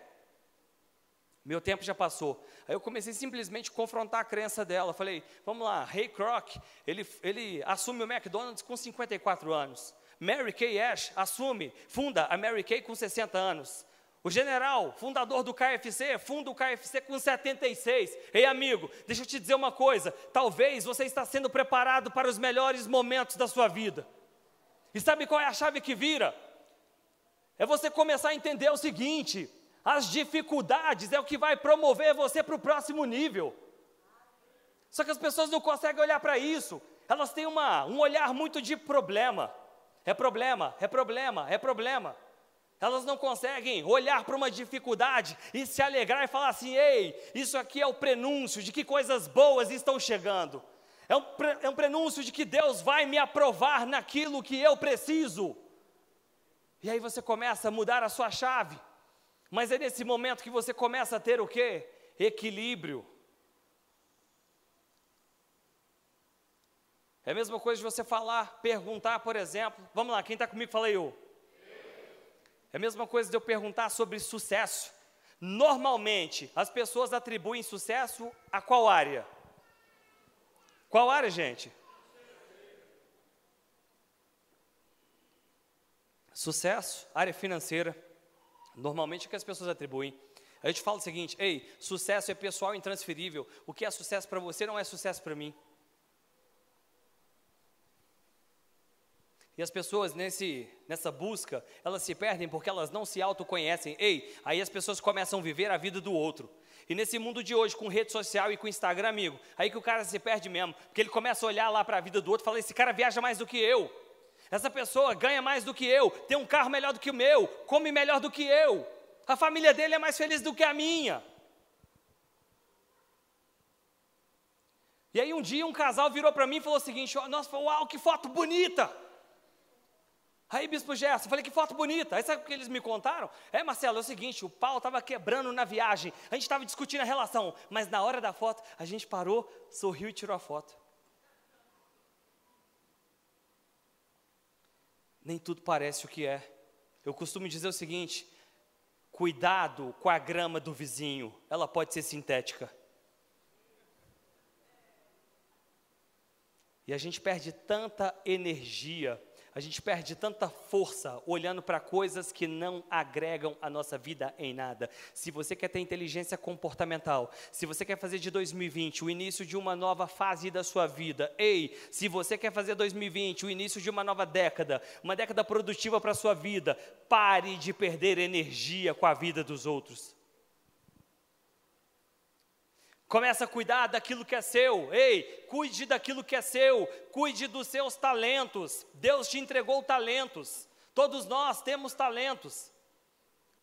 Meu tempo já passou. Aí eu comecei simplesmente a confrontar a crença dela. Falei: vamos lá, Ray Kroc, ele, ele assume o McDonald's com 54 anos. Mary Kay Ash assume, funda a Mary Kay com 60 anos. O general, fundador do KFC, funda o KFC com 76. Ei, amigo, deixa eu te dizer uma coisa: talvez você está sendo preparado para os melhores momentos da sua vida. E sabe qual é a chave que vira? É você começar a entender o seguinte: as dificuldades é o que vai promover você para o próximo nível. Só que as pessoas não conseguem olhar para isso, elas têm uma, um olhar muito de problema. É problema, é problema, é problema. Elas não conseguem olhar para uma dificuldade e se alegrar e falar assim: ei, isso aqui é o prenúncio de que coisas boas estão chegando. É um, é um prenúncio de que Deus vai me aprovar naquilo que eu preciso. E aí você começa a mudar a sua chave. Mas é nesse momento que você começa a ter o quê? Equilíbrio. É a mesma coisa de você falar, perguntar, por exemplo. Vamos lá, quem está comigo, fala eu. É a mesma coisa de eu perguntar sobre sucesso. Normalmente, as pessoas atribuem sucesso a qual área? Qual área, gente? Sucesso, área financeira. Normalmente é que as pessoas atribuem. Aí eu te falo o seguinte: ei, sucesso é pessoal e intransferível. O que é sucesso para você não é sucesso para mim. E as pessoas nesse, nessa busca, elas se perdem porque elas não se autoconhecem. Ei, aí as pessoas começam a viver a vida do outro. E nesse mundo de hoje, com rede social e com Instagram, amigo, aí que o cara se perde mesmo. Porque ele começa a olhar lá para a vida do outro e fala: esse cara viaja mais do que eu. Essa pessoa ganha mais do que eu, tem um carro melhor do que o meu, come melhor do que eu. A família dele é mais feliz do que a minha. E aí um dia um casal virou para mim e falou o seguinte: Nossa, uau, que foto bonita! Aí, Bispo Gerson, falei que foto bonita. Aí sabe o que eles me contaram? É, Marcelo, é o seguinte: o pau estava quebrando na viagem, a gente estava discutindo a relação, mas na hora da foto, a gente parou, sorriu e tirou a foto. Nem tudo parece o que é. Eu costumo dizer o seguinte: cuidado com a grama do vizinho, ela pode ser sintética. E a gente perde tanta energia a gente perde tanta força olhando para coisas que não agregam a nossa vida em nada. Se você quer ter inteligência comportamental, se você quer fazer de 2020 o início de uma nova fase da sua vida, ei, se você quer fazer 2020 o início de uma nova década, uma década produtiva para a sua vida, pare de perder energia com a vida dos outros. Começa a cuidar daquilo que é seu. Ei, cuide daquilo que é seu. Cuide dos seus talentos. Deus te entregou talentos. Todos nós temos talentos.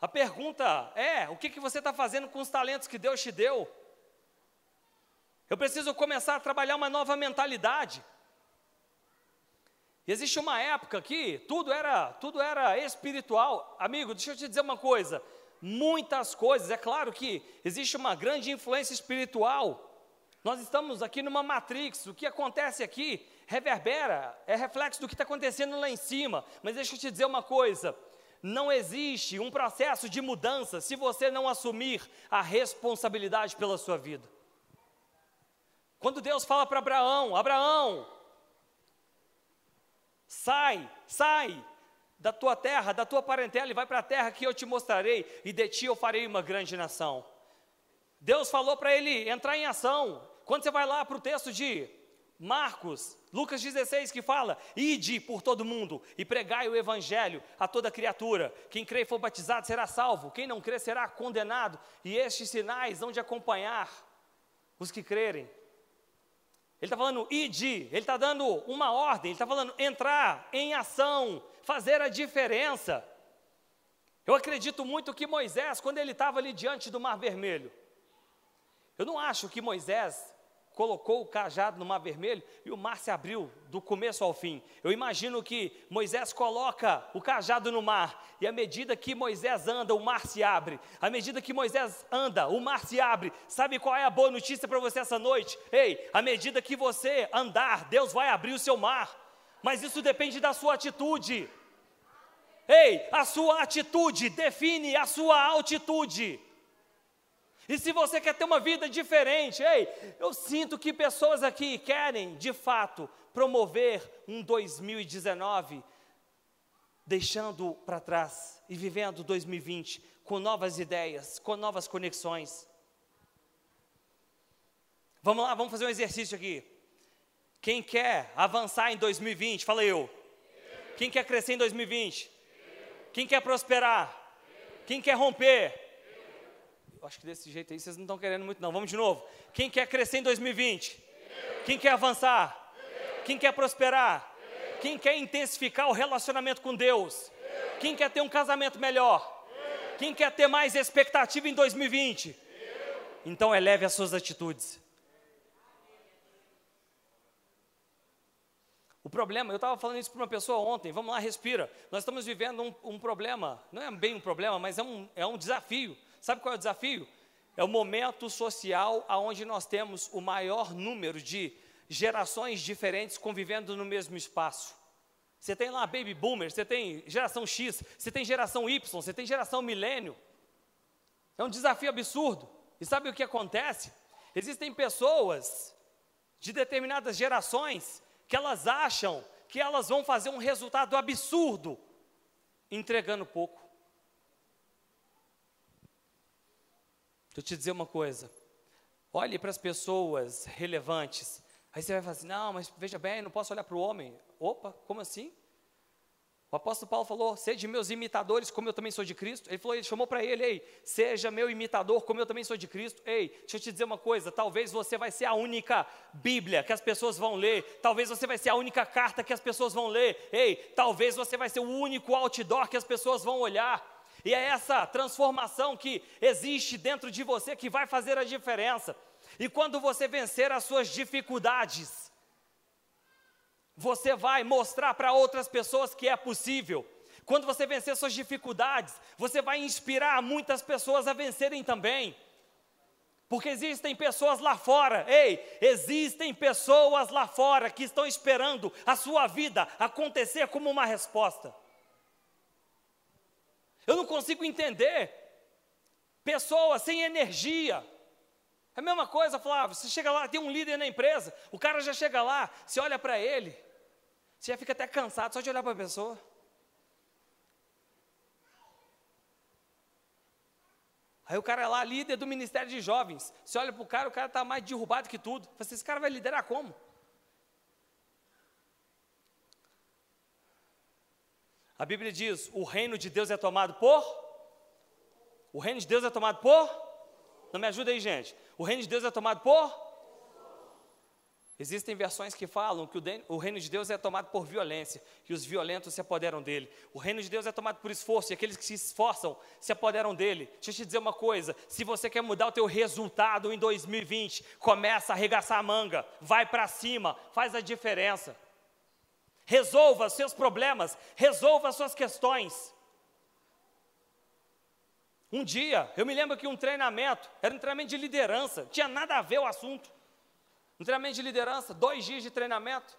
A pergunta é: o que, que você está fazendo com os talentos que Deus te deu? Eu preciso começar a trabalhar uma nova mentalidade. Existe uma época que tudo era, tudo era espiritual. Amigo, deixa eu te dizer uma coisa muitas coisas. É claro que existe uma grande influência espiritual. Nós estamos aqui numa matrix, o que acontece aqui reverbera, é reflexo do que está acontecendo lá em cima. Mas deixa eu te dizer uma coisa: não existe um processo de mudança se você não assumir a responsabilidade pela sua vida. Quando Deus fala para Abraão: Abraão, sai, sai, da tua terra, da tua parentela, e vai para a terra que eu te mostrarei, e de ti eu farei uma grande nação. Deus falou para ele entrar em ação. Quando você vai lá para o texto de Marcos, Lucas 16, que fala: Ide por todo mundo e pregai o evangelho a toda criatura. Quem crê e for batizado será salvo, quem não crê será condenado, e estes sinais hão de acompanhar os que crerem. Ele está falando ide, ele está dando uma ordem, ele está falando entrar em ação, fazer a diferença. Eu acredito muito que Moisés, quando ele estava ali diante do Mar Vermelho, eu não acho que Moisés colocou o cajado no mar vermelho e o mar se abriu do começo ao fim. Eu imagino que Moisés coloca o cajado no mar e à medida que Moisés anda, o mar se abre. À medida que Moisés anda, o mar se abre. Sabe qual é a boa notícia para você essa noite? Ei, à medida que você andar, Deus vai abrir o seu mar. Mas isso depende da sua atitude. Ei, a sua atitude define a sua altitude. E se você quer ter uma vida diferente, ei, eu sinto que pessoas aqui querem, de fato, promover um 2019, deixando para trás e vivendo 2020 com novas ideias, com novas conexões. Vamos lá, vamos fazer um exercício aqui. Quem quer avançar em 2020, fala eu. Quem quer crescer em 2020? Quem quer prosperar? Quem quer romper? Eu acho que desse jeito aí vocês não estão querendo muito, não. Vamos de novo. Quem quer crescer em 2020? Quem quer avançar? Quem quer prosperar? Quem quer intensificar o relacionamento com Deus? Quem quer ter um casamento melhor? Quem quer ter mais expectativa em 2020? Então eleve as suas atitudes. O problema, eu estava falando isso para uma pessoa ontem, vamos lá, respira. Nós estamos vivendo um, um, problema, não é bem um problema, mas é um, é um desafio. Sabe qual é o desafio? É o momento social onde nós temos o maior número de gerações diferentes convivendo no mesmo espaço. Você tem lá baby boomer, você tem geração X, você tem geração Y, você tem geração milênio. É um desafio absurdo. E sabe o que acontece? Existem pessoas de determinadas gerações que elas acham que elas vão fazer um resultado absurdo entregando pouco. Deixa eu te dizer uma coisa. Olhe para as pessoas relevantes. Aí você vai falar assim: não, mas veja bem, não posso olhar para o homem. Opa, como assim? O apóstolo Paulo falou: Seja meus imitadores, como eu também sou de Cristo. Ele falou, ele chamou para ele: Ei, seja meu imitador, como eu também sou de Cristo. Ei, deixa eu te dizer uma coisa: talvez você vai ser a única Bíblia que as pessoas vão ler. Talvez você vai ser a única carta que as pessoas vão ler. Ei, talvez você vai ser o único outdoor que as pessoas vão olhar. E é essa transformação que existe dentro de você que vai fazer a diferença. E quando você vencer as suas dificuldades, você vai mostrar para outras pessoas que é possível. Quando você vencer suas dificuldades, você vai inspirar muitas pessoas a vencerem também. Porque existem pessoas lá fora, ei, existem pessoas lá fora que estão esperando a sua vida acontecer como uma resposta. Eu não consigo entender pessoas sem energia. É a mesma coisa, Flávio, você chega lá, tem um líder na empresa, o cara já chega lá, você olha para ele, você já fica até cansado só de olhar para a pessoa. Aí o cara é lá, líder do Ministério de Jovens. Você olha para o cara, o cara está mais derrubado que tudo. Você, assim, esse cara vai liderar como? A Bíblia diz: o reino de Deus é tomado por? O reino de Deus é tomado por? Não me ajuda aí, gente. O reino de Deus é tomado por? Existem versões que falam que o, reino de Deus é tomado por violência, que os violentos se apoderam dele. O reino de Deus é tomado por esforço, e aqueles que se esforçam se apoderam dele. Deixa eu te dizer uma coisa: se você quer mudar o teu resultado em 2020, começa a arregaçar a manga, vai para cima, faz a diferença. Resolva seus problemas, resolva suas questões. Um dia, eu me lembro que um treinamento, era um treinamento de liderança, tinha nada a ver o assunto. Um treinamento de liderança, dois dias de treinamento.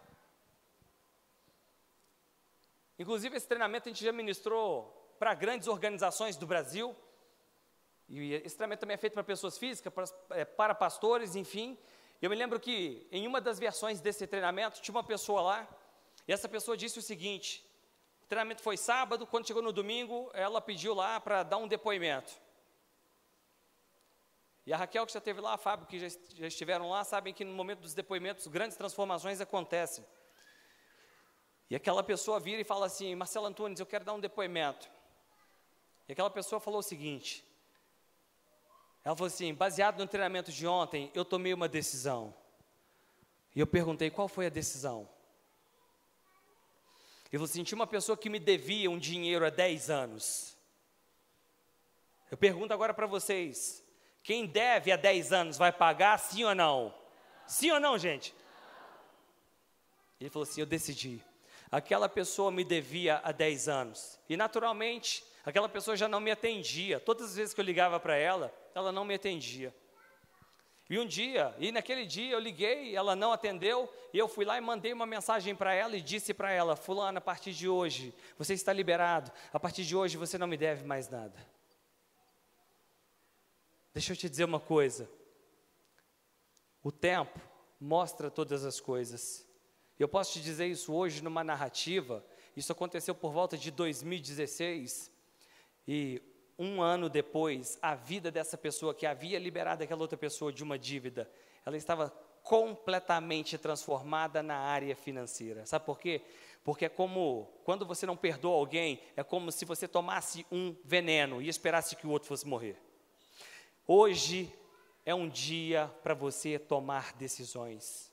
Inclusive, esse treinamento a gente já ministrou para grandes organizações do Brasil. E esse treinamento também é feito para pessoas físicas, para, é, para pastores, enfim. Eu me lembro que em uma das versões desse treinamento tinha uma pessoa lá, e essa pessoa disse o seguinte: o treinamento foi sábado, quando chegou no domingo, ela pediu lá para dar um depoimento. E a Raquel, que já esteve lá, a Fábio, que já, já estiveram lá, sabem que no momento dos depoimentos grandes transformações acontecem. E aquela pessoa vira e fala assim: Marcelo Antunes, eu quero dar um depoimento. E aquela pessoa falou o seguinte: ela falou assim, baseado no treinamento de ontem, eu tomei uma decisão. E eu perguntei qual foi a decisão. Eu falou assim: tinha uma pessoa que me devia um dinheiro há 10 anos. Eu pergunto agora para vocês: quem deve há 10 anos vai pagar, sim ou não? Sim ou não, gente? Ele falou assim: Eu decidi. Aquela pessoa me devia há 10 anos. E naturalmente, aquela pessoa já não me atendia. Todas as vezes que eu ligava para ela, ela não me atendia. E um dia, e naquele dia eu liguei, ela não atendeu, e eu fui lá e mandei uma mensagem para ela e disse para ela: Fulana, a partir de hoje, você está liberado, a partir de hoje você não me deve mais nada. Deixa eu te dizer uma coisa. O tempo mostra todas as coisas. Eu posso te dizer isso hoje numa narrativa. Isso aconteceu por volta de 2016. E um ano depois, a vida dessa pessoa que havia liberado aquela outra pessoa de uma dívida, ela estava completamente transformada na área financeira. Sabe por quê? Porque é como quando você não perdoa alguém, é como se você tomasse um veneno e esperasse que o outro fosse morrer. Hoje é um dia para você tomar decisões.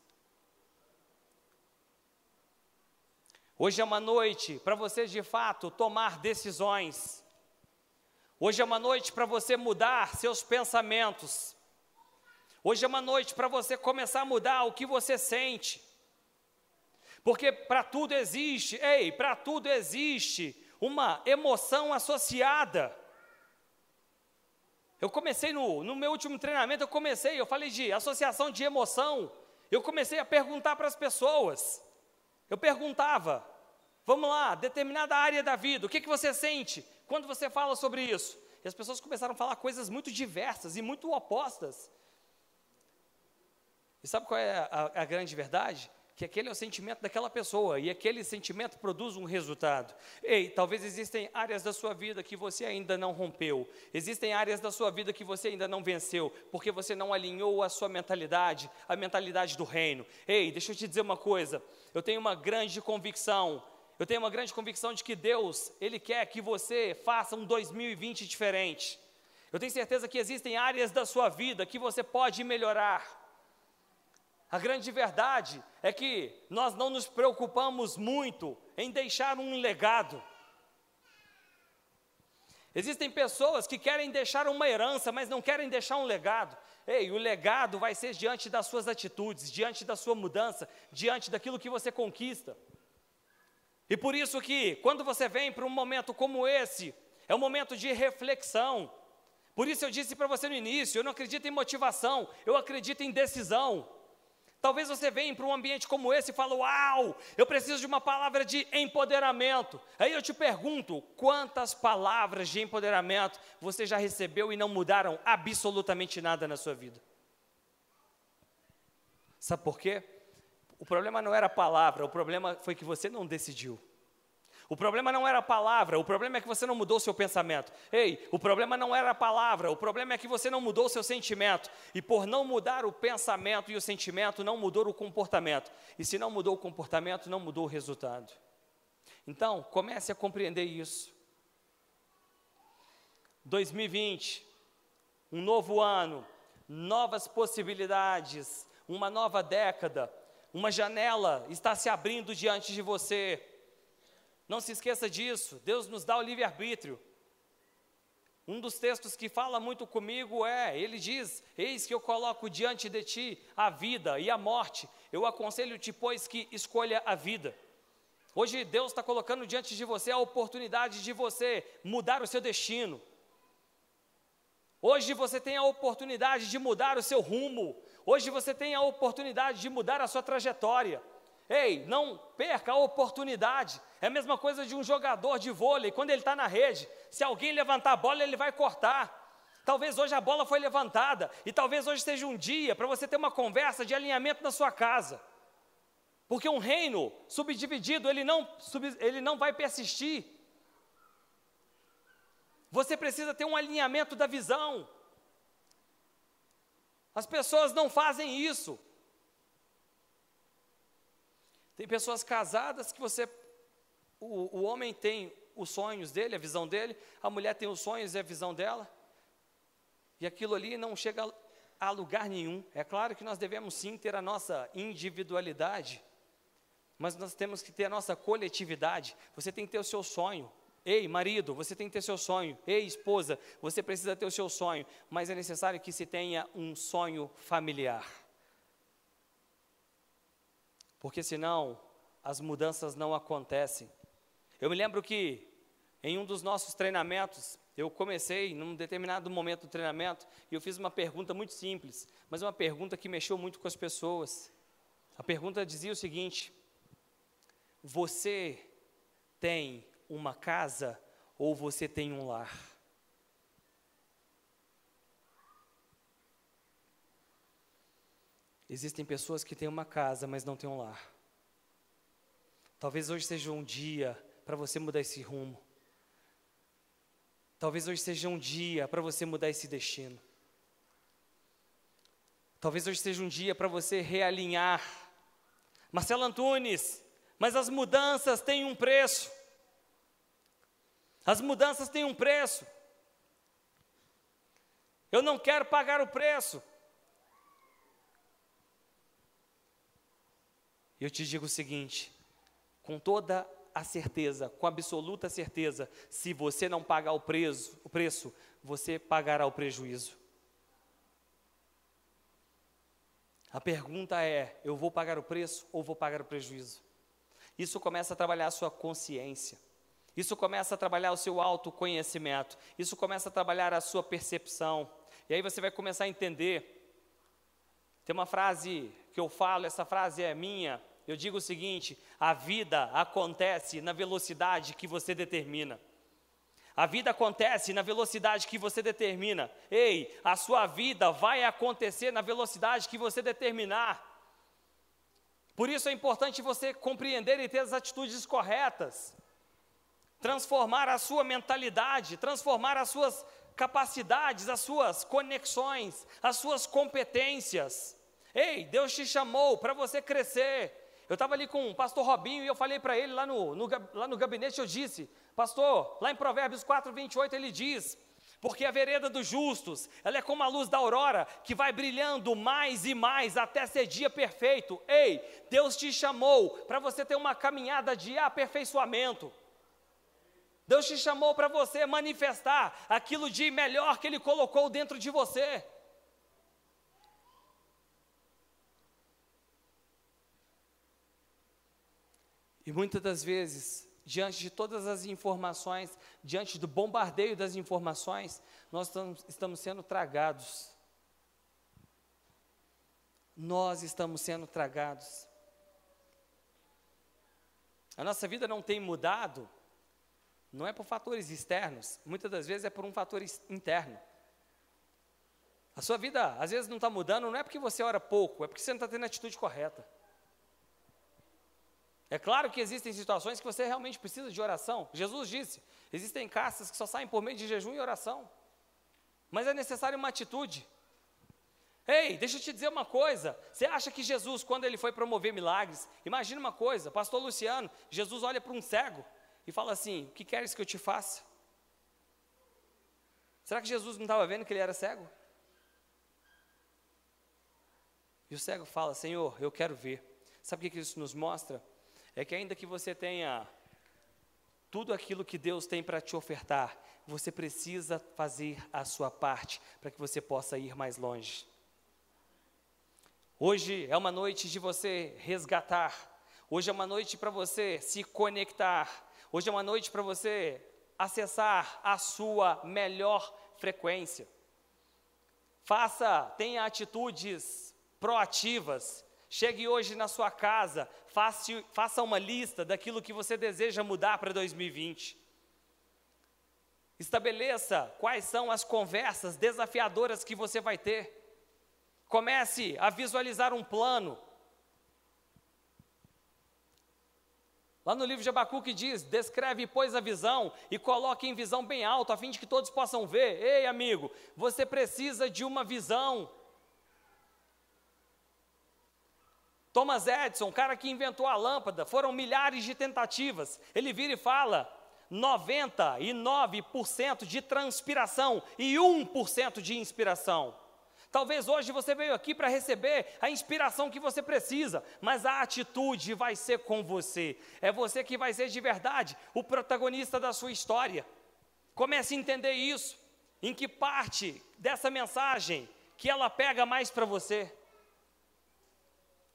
Hoje é uma noite para você de fato tomar decisões. Hoje é uma noite para você mudar seus pensamentos. Hoje é uma noite para você começar a mudar o que você sente. Porque para tudo existe, ei, para tudo existe uma emoção associada. Eu comecei no, no meu último treinamento, eu comecei, eu falei de associação de emoção. Eu comecei a perguntar para as pessoas. Eu perguntava, vamos lá, determinada área da vida, o que, que você sente quando você fala sobre isso? E as pessoas começaram a falar coisas muito diversas e muito opostas. E sabe qual é a, a grande verdade? Que aquele é o sentimento daquela pessoa e aquele sentimento produz um resultado. Ei, talvez existem áreas da sua vida que você ainda não rompeu, existem áreas da sua vida que você ainda não venceu, porque você não alinhou a sua mentalidade, a mentalidade do reino. Ei, deixa eu te dizer uma coisa, eu tenho uma grande convicção, eu tenho uma grande convicção de que Deus, Ele quer que você faça um 2020 diferente. Eu tenho certeza que existem áreas da sua vida que você pode melhorar. A grande verdade é que nós não nos preocupamos muito em deixar um legado. Existem pessoas que querem deixar uma herança, mas não querem deixar um legado. Ei, o legado vai ser diante das suas atitudes, diante da sua mudança, diante daquilo que você conquista. E por isso que, quando você vem para um momento como esse, é um momento de reflexão. Por isso eu disse para você no início, eu não acredito em motivação, eu acredito em decisão. Talvez você venha para um ambiente como esse e fale: Uau, eu preciso de uma palavra de empoderamento. Aí eu te pergunto: quantas palavras de empoderamento você já recebeu e não mudaram absolutamente nada na sua vida? Sabe por quê? O problema não era a palavra, o problema foi que você não decidiu. O problema não era a palavra, o problema é que você não mudou o seu pensamento. Ei, o problema não era a palavra, o problema é que você não mudou o seu sentimento. E por não mudar o pensamento e o sentimento, não mudou o comportamento. E se não mudou o comportamento, não mudou o resultado. Então, comece a compreender isso. 2020, um novo ano, novas possibilidades, uma nova década, uma janela está se abrindo diante de você. Não se esqueça disso, Deus nos dá o livre-arbítrio. Um dos textos que fala muito comigo é: Ele diz: Eis que eu coloco diante de ti a vida e a morte. Eu aconselho-te, pois, que escolha a vida. Hoje Deus está colocando diante de você a oportunidade de você mudar o seu destino. Hoje você tem a oportunidade de mudar o seu rumo. Hoje você tem a oportunidade de mudar a sua trajetória. Ei, não perca a oportunidade. É a mesma coisa de um jogador de vôlei, quando ele está na rede, se alguém levantar a bola, ele vai cortar. Talvez hoje a bola foi levantada, e talvez hoje seja um dia para você ter uma conversa de alinhamento na sua casa. Porque um reino subdividido, ele não, ele não vai persistir. Você precisa ter um alinhamento da visão. As pessoas não fazem isso. Tem pessoas casadas que você. O, o homem tem os sonhos dele, a visão dele, a mulher tem os sonhos e a visão dela, e aquilo ali não chega a lugar nenhum. É claro que nós devemos sim ter a nossa individualidade, mas nós temos que ter a nossa coletividade. Você tem que ter o seu sonho. Ei, marido, você tem que ter seu sonho. Ei, esposa, você precisa ter o seu sonho, mas é necessário que se tenha um sonho familiar porque senão as mudanças não acontecem. Eu me lembro que em um dos nossos treinamentos, eu comecei num determinado momento do treinamento e eu fiz uma pergunta muito simples, mas uma pergunta que mexeu muito com as pessoas. A pergunta dizia o seguinte: Você tem uma casa ou você tem um lar? Existem pessoas que têm uma casa, mas não têm um lar. Talvez hoje seja um dia para você mudar esse rumo. Talvez hoje seja um dia para você mudar esse destino. Talvez hoje seja um dia para você realinhar. Marcelo Antunes, mas as mudanças têm um preço. As mudanças têm um preço. Eu não quero pagar o preço. Eu te digo o seguinte, com toda a certeza, com absoluta certeza, se você não pagar o preço, o preço, você pagará o prejuízo. A pergunta é: eu vou pagar o preço ou vou pagar o prejuízo? Isso começa a trabalhar a sua consciência. Isso começa a trabalhar o seu autoconhecimento. Isso começa a trabalhar a sua percepção. E aí você vai começar a entender. Tem uma frase que eu falo, essa frase é minha, eu digo o seguinte: a vida acontece na velocidade que você determina. A vida acontece na velocidade que você determina. Ei, a sua vida vai acontecer na velocidade que você determinar. Por isso é importante você compreender e ter as atitudes corretas, transformar a sua mentalidade, transformar as suas capacidades, as suas conexões, as suas competências. Ei, Deus te chamou para você crescer. Eu estava ali com o pastor Robinho e eu falei para ele lá no, no, lá no gabinete, eu disse, pastor, lá em Provérbios 4, 28 ele diz, porque a vereda dos justos, ela é como a luz da aurora, que vai brilhando mais e mais até ser dia perfeito. Ei, Deus te chamou para você ter uma caminhada de aperfeiçoamento. Deus te chamou para você manifestar aquilo de melhor que Ele colocou dentro de você. E muitas das vezes, diante de todas as informações, diante do bombardeio das informações, nós estamos, sendo tragados. Nós estamos sendo tragados. A nossa vida não tem mudado não é por fatores externos, muitas das vezes é por um fator interno. A sua vida, às vezes, não está mudando, não é porque você ora pouco, é porque você não está tendo a atitude correta. É claro que existem situações que você realmente precisa de oração. Jesus disse: existem castas que só saem por meio de jejum e oração. Mas é necessário uma atitude. Ei, deixa eu te dizer uma coisa. Você acha que Jesus, quando ele foi promover milagres, imagina uma coisa, pastor Luciano, Jesus olha para um cego, e fala assim: O que queres que eu te faça? Será que Jesus não estava vendo que ele era cego? E o cego fala: Senhor, eu quero ver. Sabe o que isso nos mostra? É que ainda que você tenha tudo aquilo que Deus tem para te ofertar, você precisa fazer a sua parte para que você possa ir mais longe. Hoje é uma noite de você resgatar, hoje é uma noite para você se conectar, Hoje é uma noite para você acessar a sua melhor frequência. Faça, tenha atitudes proativas. Chegue hoje na sua casa, faça, uma lista daquilo que você deseja mudar para 2020. Estabeleça quais são as conversas desafiadoras que você vai ter. Comece a visualizar um plano, Lá no livro de Abacuque diz: descreve, pois, a visão e coloque em visão bem alto, a fim de que todos possam ver. Ei, amigo, você precisa de uma visão. Thomas Edison, cara que inventou a lâmpada, foram milhares de tentativas. Ele vira e fala: 99% de transpiração e 1% de inspiração. Talvez hoje você veio aqui para receber a inspiração que você precisa, mas a atitude vai ser com você. É você que vai ser de verdade o protagonista da sua história. Comece a entender isso. Em que parte dessa mensagem que ela pega mais para você?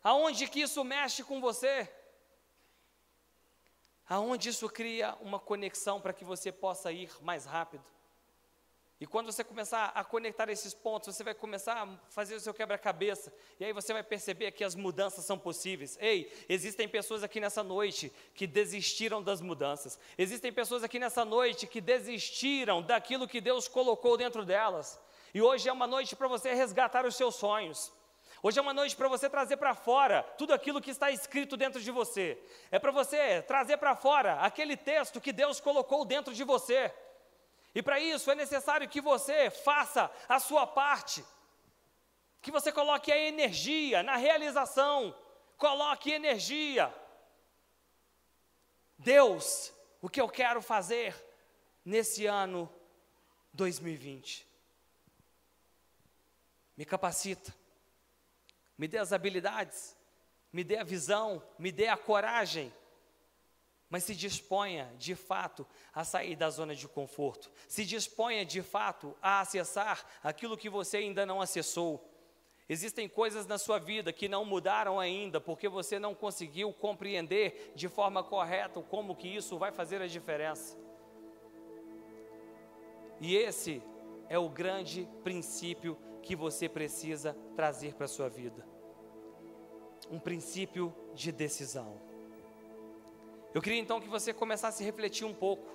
Aonde que isso mexe com você? Aonde isso cria uma conexão para que você possa ir mais rápido? E quando você começar a conectar esses pontos, você vai começar a fazer o seu quebra-cabeça. E aí você vai perceber que as mudanças são possíveis. Ei, existem pessoas aqui nessa noite que desistiram das mudanças. Existem pessoas aqui nessa noite que desistiram daquilo que Deus colocou dentro delas. E hoje é uma noite para você resgatar os seus sonhos. Hoje é uma noite para você trazer para fora tudo aquilo que está escrito dentro de você. É para você trazer para fora aquele texto que Deus colocou dentro de você. E para isso é necessário que você faça a sua parte, que você coloque a energia na realização, coloque energia. Deus, o que eu quero fazer nesse ano 2020? Me capacita, me dê as habilidades, me dê a visão, me dê a coragem mas se disponha de fato a sair da zona de conforto, se disponha de fato a acessar aquilo que você ainda não acessou. Existem coisas na sua vida que não mudaram ainda porque você não conseguiu compreender de forma correta como que isso vai fazer a diferença. E esse é o grande princípio que você precisa trazer para a sua vida um princípio de decisão. Eu queria então que você começasse a refletir um pouco.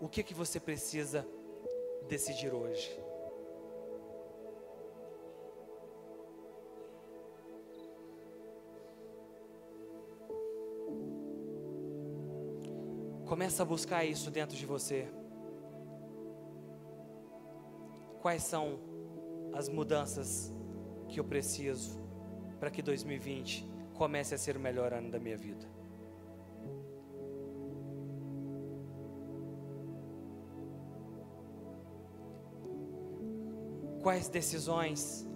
O que que você precisa decidir hoje? Começa a buscar isso dentro de você. Quais são as mudanças que eu preciso para que 2020 comece a ser o melhor ano da minha vida? Quais decisões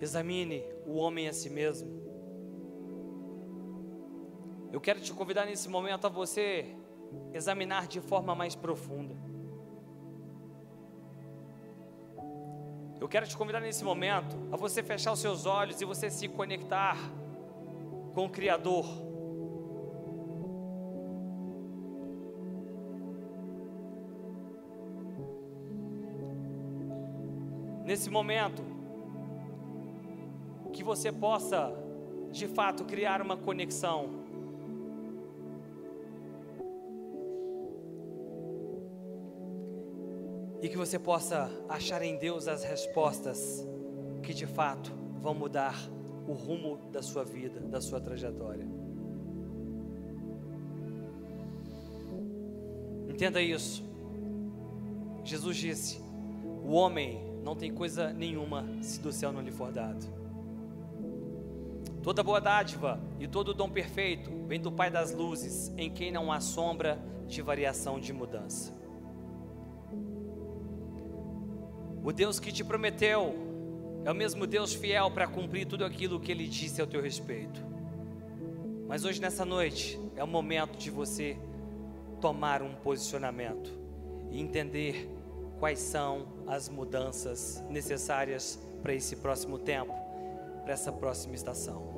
Examine o homem a si mesmo. Eu quero te convidar nesse momento a você examinar de forma mais profunda. Eu quero te convidar nesse momento a você fechar os seus olhos e você se conectar com o Criador. Nesse momento, que você possa, de fato, criar uma conexão. E que você possa achar em Deus as respostas que de fato vão mudar o rumo da sua vida, da sua trajetória. Entenda isso. Jesus disse: O homem não tem coisa nenhuma se do céu não lhe for dado. Toda boa dádiva e todo dom perfeito vem do Pai das luzes, em quem não há sombra de variação de mudança. O Deus que te prometeu é o mesmo Deus fiel para cumprir tudo aquilo que ele disse ao teu respeito. Mas hoje, nessa noite, é o momento de você tomar um posicionamento e entender quais são as mudanças necessárias para esse próximo tempo, para essa próxima estação.